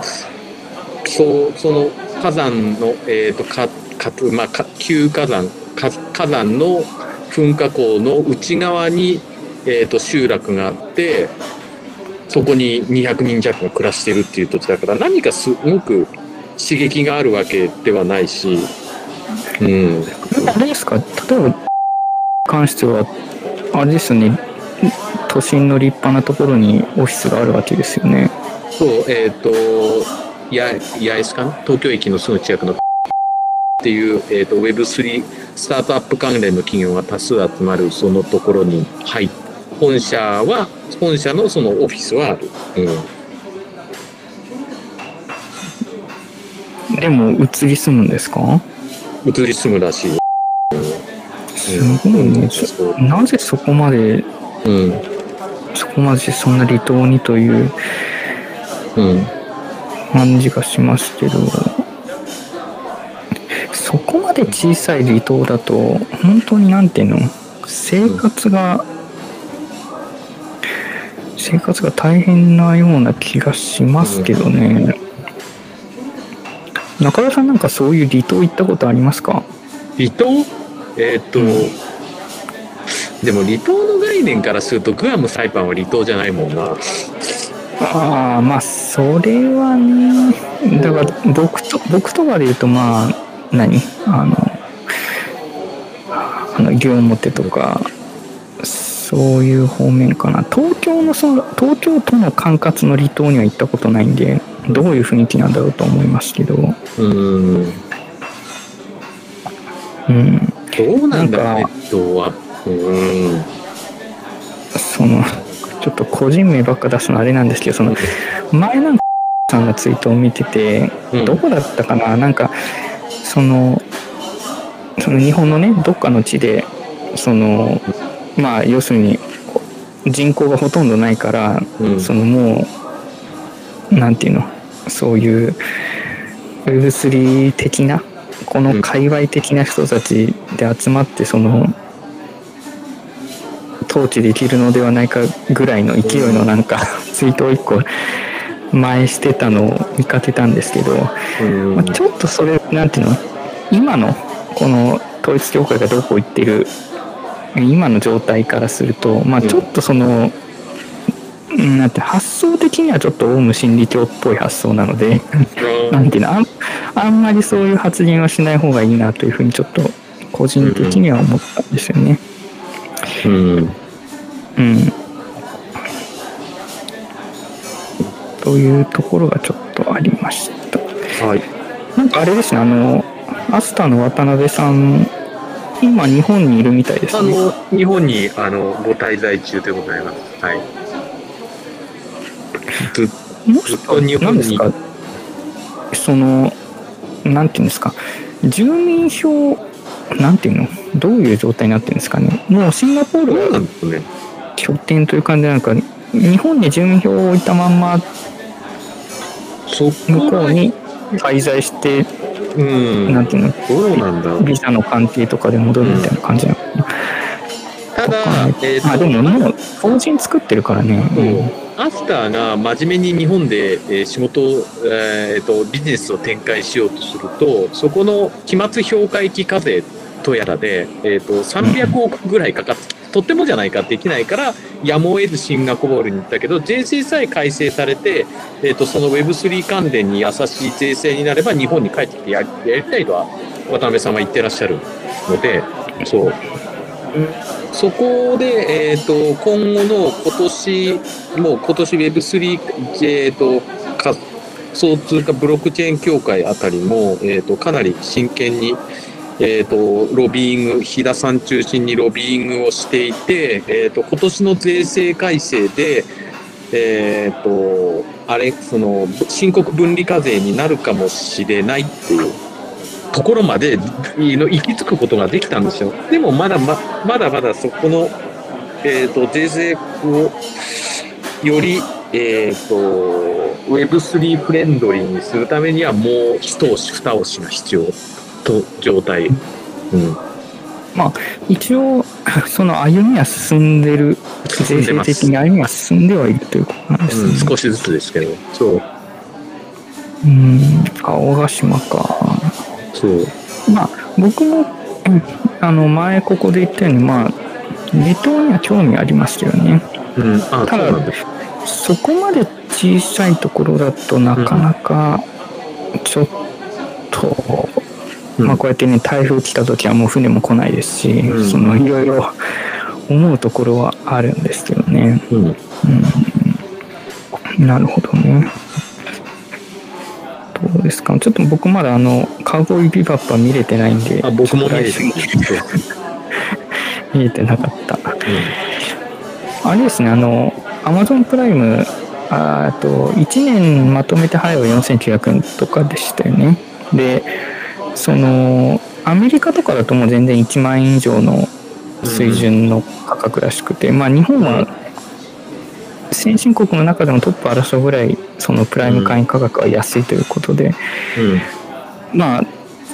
そうその火山のえっ、とかかまあか旧火山か火山の噴火口の内側にえっ、と集落があってそこに200人弱が暮らしてるっていう土地だから何かすごく刺激があるわけではないし、うん、あれですか？例えば関してはあれですよね都心の立派なところにオフィスがあるわけですよね。そうえっ、とや八重洲かな？東京駅のすぐ近くの。っていう、えー、と Web3 スタートアップ関連の企業が多数集まるそのところに入って本社は本社のそのオフィスはある、でも移り住むんですか？うん、移り住むらしいよ、すごいね。なぜそこまで、うんそこまでそんな離島にという感じがしますけど、そこまで小さい離島だと、本当になんていうの、生活が、生活が大変なような気がしますけどね。中田さんなんかそういう離島行ったことありますか？離島？えーっと、でも離島の概念からするとグアムサイパンは離島じゃないもんな。ああまあそれはねだから僕と僕とかで言うとまあ何？あのあの西表とかそういう方面かな。東京のその東京都の管轄の離島には行ったことないんでどういう雰囲気なんだろうと思いますけど。うん。うんどうなんだろうねなんか離島は。うん。そのちょっと個人名ばっか出すのあれなんですけどその前なんかさんのツイートを見ててうん。どこだったかな？なんかそのその日本のねどっかの地でそのまあ要するに人口がほとんどないから、うん。そのもうなんていうの？そういう Web3 的なこの界隈的な人たちで集まってその統治できるのではないかぐらいの勢いのなんかツイートを1個前してたのを見かけたんですけど、うんまあ、ちょっとそれなんていうの？今のこの統一教会がどこ行ってる今の状態からすると、まあ、ちょっとその、うんなんて発想的にはちょっとオウム真理教っぽい発想なので、なんていうのあんあんまりそういう発言はしない方がいいなというふうにちょっと個人的には思ったんですよね。うんうん。というところがちょっとありました。はいなんかあれですね、あの、アスターの渡辺さん、今日本にいるみたいですね。あの日本にあのご滞在中でございますはいずもしか日本になんですか、その、なんていうんですか、住民票、なんていうの、どういう状態になってるんですかね？もうシンガポールが拠点という感じなのか、日本に住民票を置いたまんま向こうに滞在して、うん。なんていうの、どうなんだビザの関係とかで戻るみたいな感じなのかな？ただとかねえーとあ、でももう、法人作ってるからね。そうアスターが真面目に日本で、仕事、えーとビジネスを展開しようとするとそこの期末評価益課税とやらで、えー、と300億ぐらいかかってとってもじゃないかできないからやむを得ずシンガポールに行ったけど税制さえ改正されて、えー、とその Web3 関連に優しい税制になれば日本に帰ってきてやりたいとは渡辺さんは言ってらっしゃるのでそう。そこで、えー、と今後の今年もう今年 Web3、えー、と仮想通貨ブロックチェーン協会あたりも、えー、とかなり真剣に、えー、とロビーイング飛田さん中心にロビーイングをしていて、えー、と今年の税制改正で、えー、とあれその申告分離課税になるかもしれないっていうところまでいの行き着くことができたんですよ。でもまだままだまだそこの、えー、と税制をより、えー、と Web3 フレンドリーにするためにはもう一押し二押しが必要と状態。うん一応、<laughs> その歩みは進んでる、税制的に歩みは進んではいるということなんですね。うん、少しずつですけどそううん、青ヶ島か。そうまあ、僕も、うんあの、前ここで言ったように、まあ、離島には興味ありますけどね。うんあただそこまで小さいところだとなかなか、ちょっと、うんまあこうやってね、台風来た時はもう船も来ないですし、うんそのいろいろ思うところはあるんですけどね。うんうん、なるほどね。とうですか？ちょっと僕まだあの、カウボーイビバップは見れてないんで、あ僕も見れてちょっと来週見れてなかった。あれですね、あの、アマゾンプライム、ああと、1年まとめて払えば4900円とかでしたよね。で、その、アメリカとかだともう全然1万円以上の水準の価格らしくて、まあ日本は先進国の中でもトップ争うぐらい、そのプライム会員価格は安いということで、うん。まあ、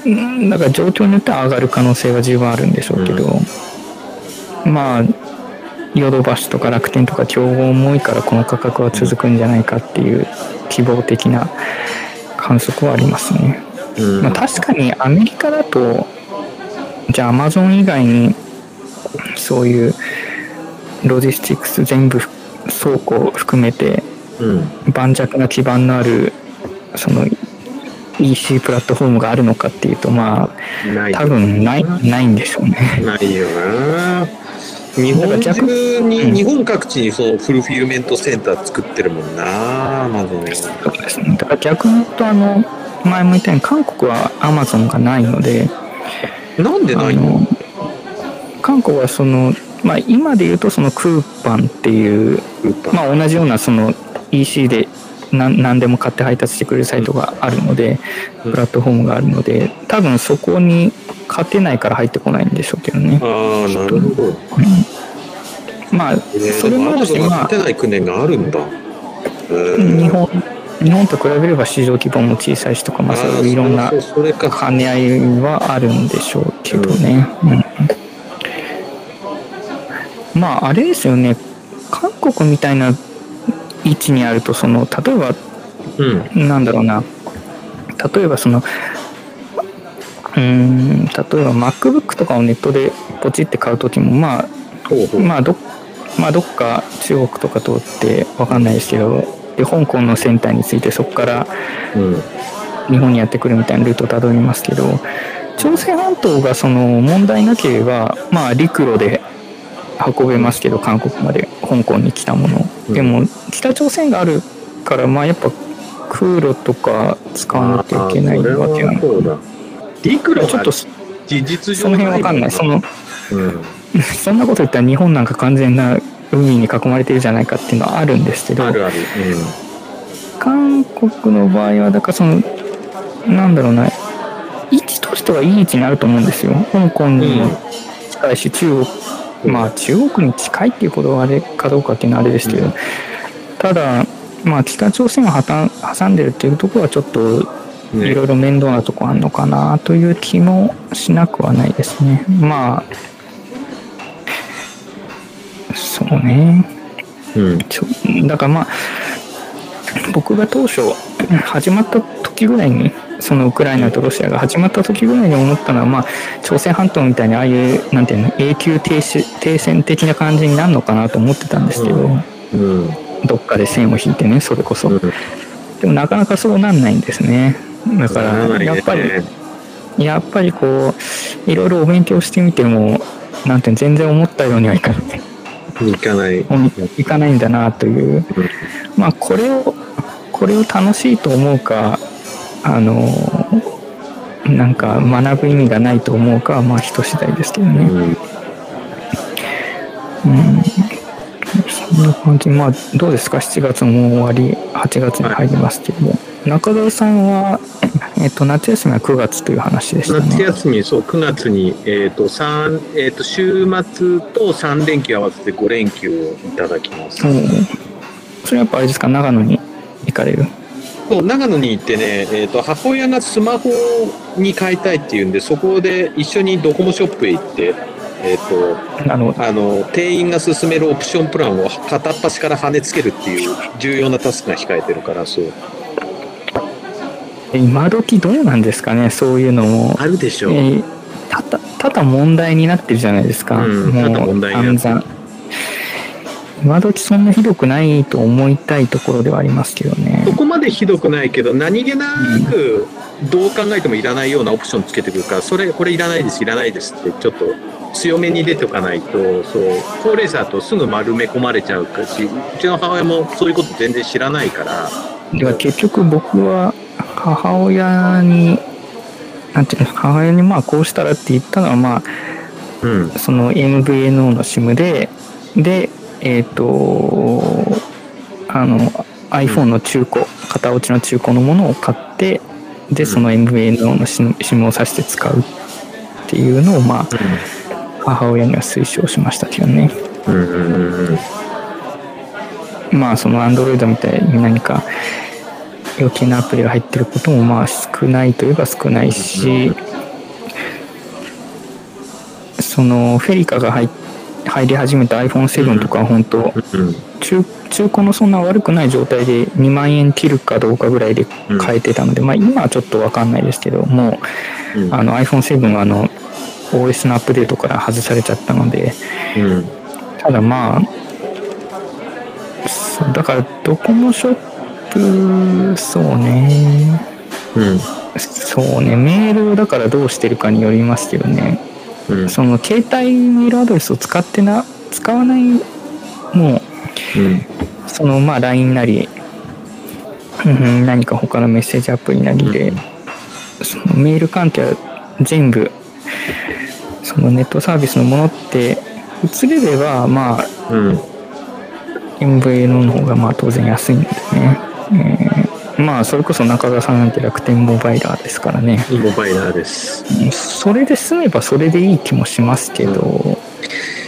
うんだから状況によっては上がる可能性は十分あるんでしょうけど、まあ、ヨドバシとか楽天とか競合も多いからこの価格は続くんじゃないかっていう希望的な観測はありますね。うん。まあ、確かにアメリカだと、じゃあアマゾン以外にそういうロジスティクス全部倉庫含めてうん。盤石な基盤のあるその EC プラットフォームがあるのかっていうとまあ多分ないないんでしょうね。ないよな。<laughs> 日本中に、うん。日本各地にそのフルフィルメントセンター作ってるもんなまずねそうですね。だから逆に言うとあの前も言ったように韓国は Amazon がないのでなんでないの韓国はその、まあ、今で言うとそのクーパンっていう、まあ、同じようなその EC で何何でも買って配達してくれるサイトがあるので、うん。プラットフォームがあるので多分そこに勝てないから入ってこないんでしょうけどね。ああなるほど。まあえーそれもあるし、まあ、勝てない国があるんだ。えー。日本日本と比べれば市場規模も小さいしとか、まあ、そういういろんな兼ね合いはあるんでしょうけどね。うんまああれですよね。韓国みたいな位置にあるとその例えばうん。なんだろうな。例えばそのうーん例えば MacBook とかをネットでポチって買う時もまあまあどまあどっか中国とか通ってわかんないですけどで香港のセンターについてそこからうん。日本にやってくるみたいなルートをたどりますけど朝鮮半島がその問題なければまあ陸路で運べますけど韓国まで香港に来たもの。うん。でも北朝鮮があるからまあやっぱ空路とか使わなきゃいけないわけなのそうだ。陸路がちょっと事実上その辺わかんない。そのうん。<laughs> そんなこと言ったら日本なんか完全な海に囲まれてるじゃないかっていうのはあるんですけどあるある。韓国の場合はだからそのなんだろうな位置としてはいい位置にあると思うんですよ。香港にも近いし、中国まあ中国に近いっていうほどあれかどうかっていうのはあれですけど、うん。ただまあ北朝鮮を挟んでるっていうところはちょっといろいろ面倒なとこあるのかなという気もしなくはないですね。まあそうね。うん。ちょだからまあ僕が当初始まった時ぐらいにそのウクライナとロシアが始まった時ぐらいに思ったのはまあ朝鮮半島みたいにああいうなんていうの永久停止停戦的な感じになるのかなと思ってたんですけど、うん。どっかで線を引いてねそれこそ、うん。でもなかなかそうなんないんですね。だかならやっぱりやっぱりこういろいろお勉強してみてもなんていうの全然思ったようにはいかない。行かない。いかないんだなという。まあこれをこれを楽しいと思うかあのなんか学ぶ意味がないと思うかはまあ人次第ですけどね。うんうん。そんな感じ。まあどうですか ?7 月も終わり、8月に入りますけども。中澤さんは、えっと、夏休みは9月という話でした夏ね。休み、そう、9月に、えっ、と、三えっ、と、週末と3連休合わせて5連休をいただきます。おうそれやっぱあれですか？長野に行かれる？そう、長野に行ってね、えっ、と、母親がスマホに変えたいっていうんで、そこで一緒にドコモショップへ行って、えっ、と、あの、あの、店員が勧めるオプションプランを片っ端から跳ねつけるっていう重要なタスクが控えてるから、そう。今時どうなんですかねそういうのも。あるでしょう。えーただただ問題になってるじゃないですか、うんもうただ問題になってる今時そんなひどくないと思いたいところではありますけどねそこまでひどくないけど、何気なく、どう考えてもいらないようなオプションつけてくるから、それ、これいらないです、いらないですって、ちょっと強めに出ておかないと、そう、高齢者だとすぐ丸め込まれちゃうし、うちの母親もそういうこと全然知らないから、では結局僕は母親になんていうの母親にまあこうしたらって言ったのはまあうん。その MVNO の SIM ででえっ、とあの iPhone の中古型落ちの中古のものを買ってでその MVNO の SIM を挿して使うっていうのをまあ母親には推奨しましたけどねうん。うん。うん。うん。まあその Android みたいに何か余計なアプリが入ってることもまあ少ないといえば少ないし、そのフェリカが入入り始めた iPhone7 とかは本当うん。中中古のそんな悪くない状態で2万円切るかどうかぐらいで買えてたので、まあ今はちょっとわかんないですけどもうん。うあの iPhone7 はあの OS のアップデートから外されちゃったのでうん。ただまあだからドコモショップそうねうん。そうねメールをだからどうしてるかによりますけどねうん。その携帯メールアドレスを使ってな使わないもううん。そのまあ LINE なり、うん、何か他のメッセージアプリなりで、そのメール関係は全部そのネットサービスのものって移れればまあうん。MVNO の方がまあ当然安いんでね、えーまあそれこそ中川さんなんて楽天モバイラーですからね。モバイラーです。うん。それで済めばそれでいい気もしますけど、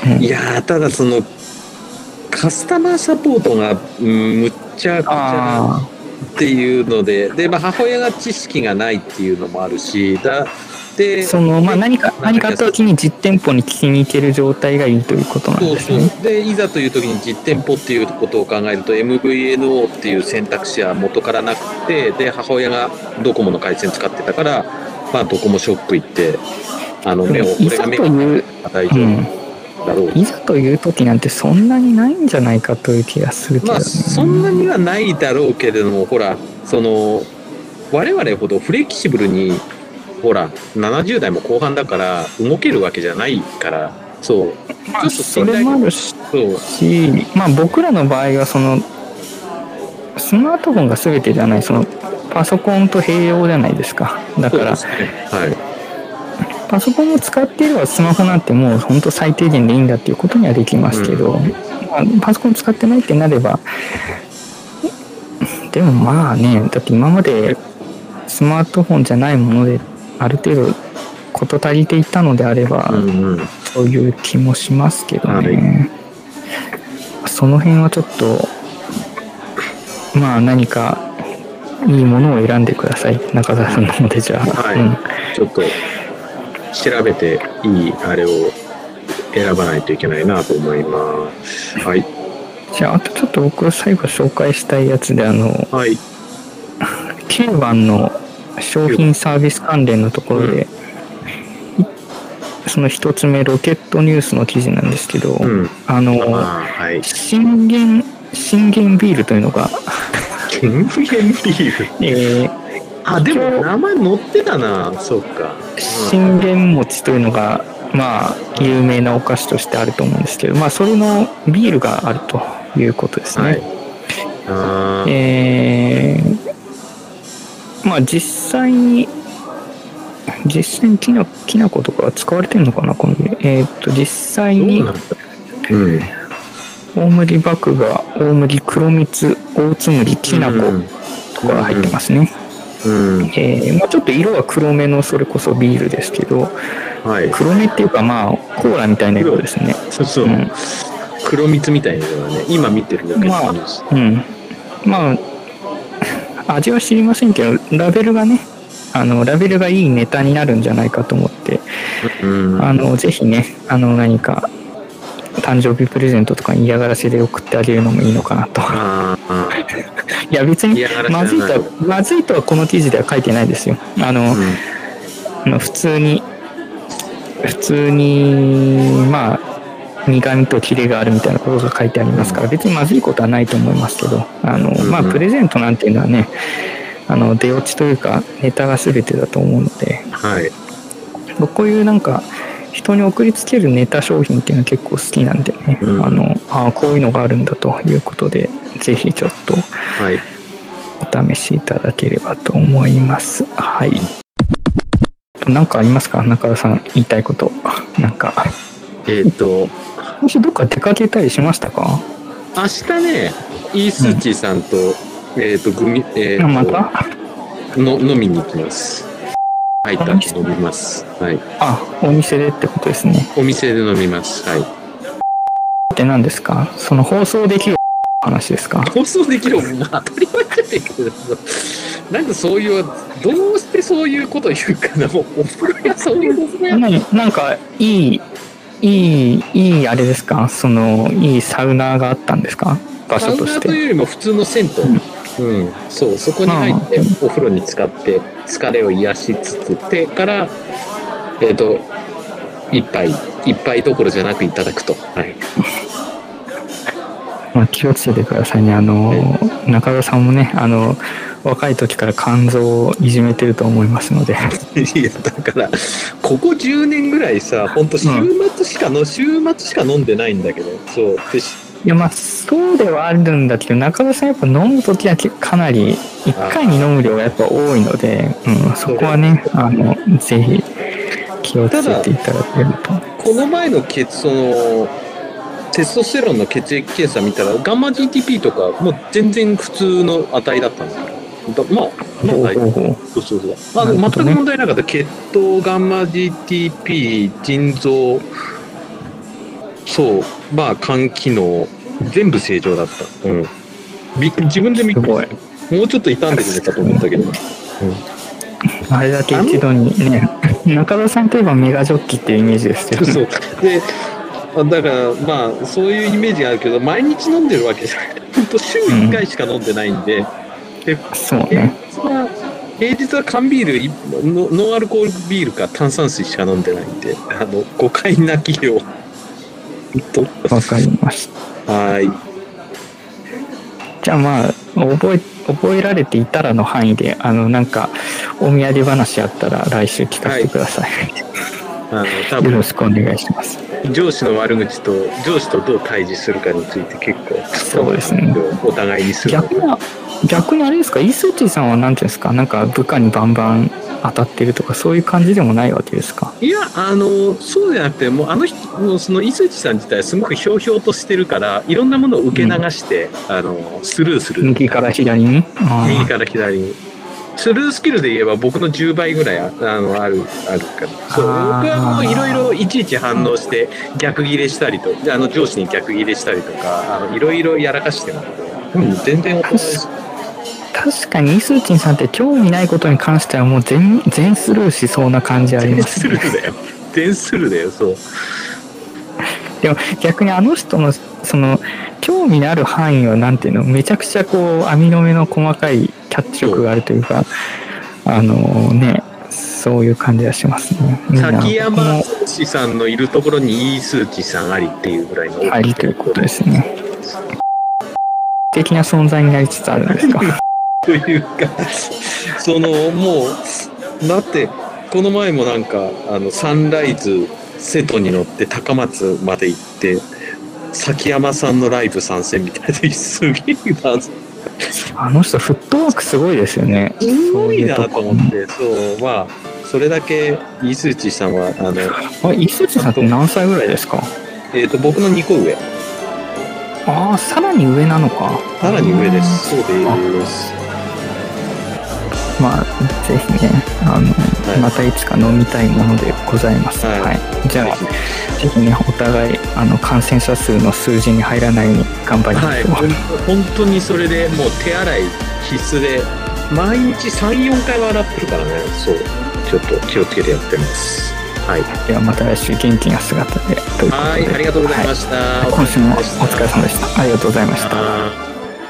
うん。いやー、ただその、カスタマーサポートが、うんむっちゃくちゃあっていうので、で、まあ、母親が知識がないっていうのもあるし、だで、そのまあ何か何かあった時に実店舗に聞きに行ける状態がいいということなんそうですね。そうでいざという時に実店舗っていうことを考えると MVNO っていう選択肢は元からなくてで母親がドコモの回線使ってたから、まあ、ドコモショップ行ってあの目をいざとこれが目がいう、大丈うん、夫だろう、いざという時なんてそんなにないんじゃないかという気がするけど、まあね。そんなにはないだろうけれどもほらその我々ほどフレキシブルにほら70代も後半だから動けるわけじゃないから。そう。まあそれもあるし、まあ僕らの場合はそのスマートフォンが全てじゃないそのパソコンと併用じゃないですか。だからね。はい。パソコンを使っていればスマホなんてもう本当最低限でいいんだっていうことにはできますけど、まあパソコン使ってないってなればでもまあねだって今までスマートフォンじゃないものである程度事足りていたのであれば、うんうんそういう気もしますけどはね、その辺はちょっとまあ何かいいものを選んでください中澤さんの方でじゃあ、はいうんちょっと調べていいあれを選ばないといけないなと思います。はい。じゃああとちょっと僕が最後紹介したいやつであのはい。9番の商品サービス関連のところで、いその一つ目ロケットニュースの記事なんですけど、うん。あのはい。信玄信玄ビールというのが、ケンフゲンビール？<laughs> えーあ、でも名前載ってたな。そうか。信玄餅というのがまあ有名なお菓子としてあると思うんですけどまあそれのビールがあるということですね、はい。えーまあ実際に実際にきなきな粉とかは使われてるのかなこのえーっと実際に。大麦麦芽大麦黒蜜大津麦きな粉とかが入ってますね、うん。えーまあ、ちょっと色は黒めのそれこそビールですけどはい。黒目っていうかまあコーラみたいな色ですねそうそう。うん黒蜜みたいなのがね、今見てるだけまあです。うんまあ味は知りませんけどラベルがねあのラベルがいいネタになるんじゃないかと思ってうん。あのぜひねあの何か誕生日プレゼントとかに嫌がらせで送ってあげるのもいいのかなと <laughs> いや別にまずいとはまずいとはこの記事では書いてないですよあの、ー。うん。あの普通に普通にまあ苦味とキレがあるみたいなことが書いてありますから別にまずいことはないと思いますけどあの、うんまあプレゼントなんていうのはねあの出落ちというかネタが全てだと思うのではい。僕こういうなんか人に送りつけるネタ商品っていうのは結構好きなんでね、うんあのあこういうのがあるんだということでぜひちょっとはい。お試しいただければと思います。はい。なんかありますか？中田さん言いたいこと。なんか、えっ、と、今週どっか出かけたりしましたか？明日ね、イースーチーさんと、えっ、と、グミ、えっ、あまと、た？の飲みに行きます。入った後飲みます。はい。あ、お店でってことですね。お店で飲みます。はい。って何ですか？その放送できる話ですか？放送できる当たり前じゃないけどなんかそういうどうしてそういうこと言うかなもうお風呂屋そういうお風呂屋何なんかいいいいいいあれですか？そのいいサウナーがあったんですか？場サウナ所として。ーというよりも普通の銭湯、うん。そうそこに入ってお風呂に浸かって疲れを癒しつつてからえっ、と一杯一杯どころじゃなくいただくと。はい。<laughs> まあ、気をつけてくださいね。あの中田さんもねあの若い時から肝臓をいじめてると思いますので。いやだからここ10年ぐらいさ本当週末しかの、週末しか飲んでないんだけどそう。でしいやまあそうではあるんだけど中田さんやっぱ飲む時はかなり1回に飲む量がやっぱ多いので、うん、そこはねあのぜひ気をつけていただけると。この前の血そのテストステロンの血液検査見たらガンマ GTP とかもう全然普通の値だったんだからだまあまあ大丈夫そうそう。そうあの全く問題なかった血糖ガンマ GTP 腎臓そうまあ肝機能全部正常だった。うん。び自分でびっくりもうちょっと傷んでるのかと思ったけど。あれだけ一度にね <laughs> 中田さんといえばメガジョッキっていうイメージですよね。そうであだからまあそういうイメージがあるけど毎日飲んでるわけじゃない。本当週1回しか飲んでないんで、そうね。平日は缶ビールいノノンアルコールビールか炭酸水しか飲んでないんであの誤解なきよう。本わかりました。当はい。じゃあまあ覚え覚えられていたらの範囲であのなんかお土産話あったら来週聞かせてください、あの多よ分ろしくお願いします。上司の悪口と上司とどう対峙するかについて結構。そうですね。お互いにする。逆に逆にあれですか？イースーチーさんは何ていうんですか？なんか部下にバンバン当たってるとかそういう感じでもないわけですか？いや、あの、そうじゃなくて、もうあの人、もうその、伊勢地さん自体すごくひょうひょうとしてるから、いろんなものを受け流して、あの、スルーする。右から左に？右から左に。スルースキルで言えば僕の10倍ぐらいああのあるあるからそう僕はもういろいろいちいち反応して逆ギレしたりとあの上司に逆ギレしたりとかあのいろいろやらかしてるので、うん、全然確かにイスーチンさんって興味ないことに関してはもう全全スルーしそうな感じあり全ますねスルーだよ全スルーだよそうでも逆にあの人のその興味のある範囲はなんていうのめちゃくちゃこう網の目の細かいキャッチ力があるというかあのねそういう感じがしますね。崎山も氏さんのいるところにイースーチさんありっていうぐらいのありということですね。的な存在になりつつあるんですか？というか。そのもうだってこの前もなんかあのサンライズ瀬戸に乗って高松まで行って崎山さんのライブ参戦みたいですげえなあの人フットワークすごいですよね。すごいなとこ思って。そうまあそれだけイースーチさんはあの、あイスーチさんって何歳ぐらいですか？えー、と僕の2個上。ああさらに上なのか。さらに上です。そうですまあぜひねあの、いまたいつか飲みたいものでございます。はいはい。じゃあぜひねお互いあの感染者数の数字に入らないように頑張りまはい、しょう。ほん本当にそれでもう手洗い必須で毎日34回は洗ってるからねそうちょっと気をつけてやってますはいではまた来週元気な姿でということで。はいありがとうございました、はい今週もお疲れ様でした。ありがとうございました。た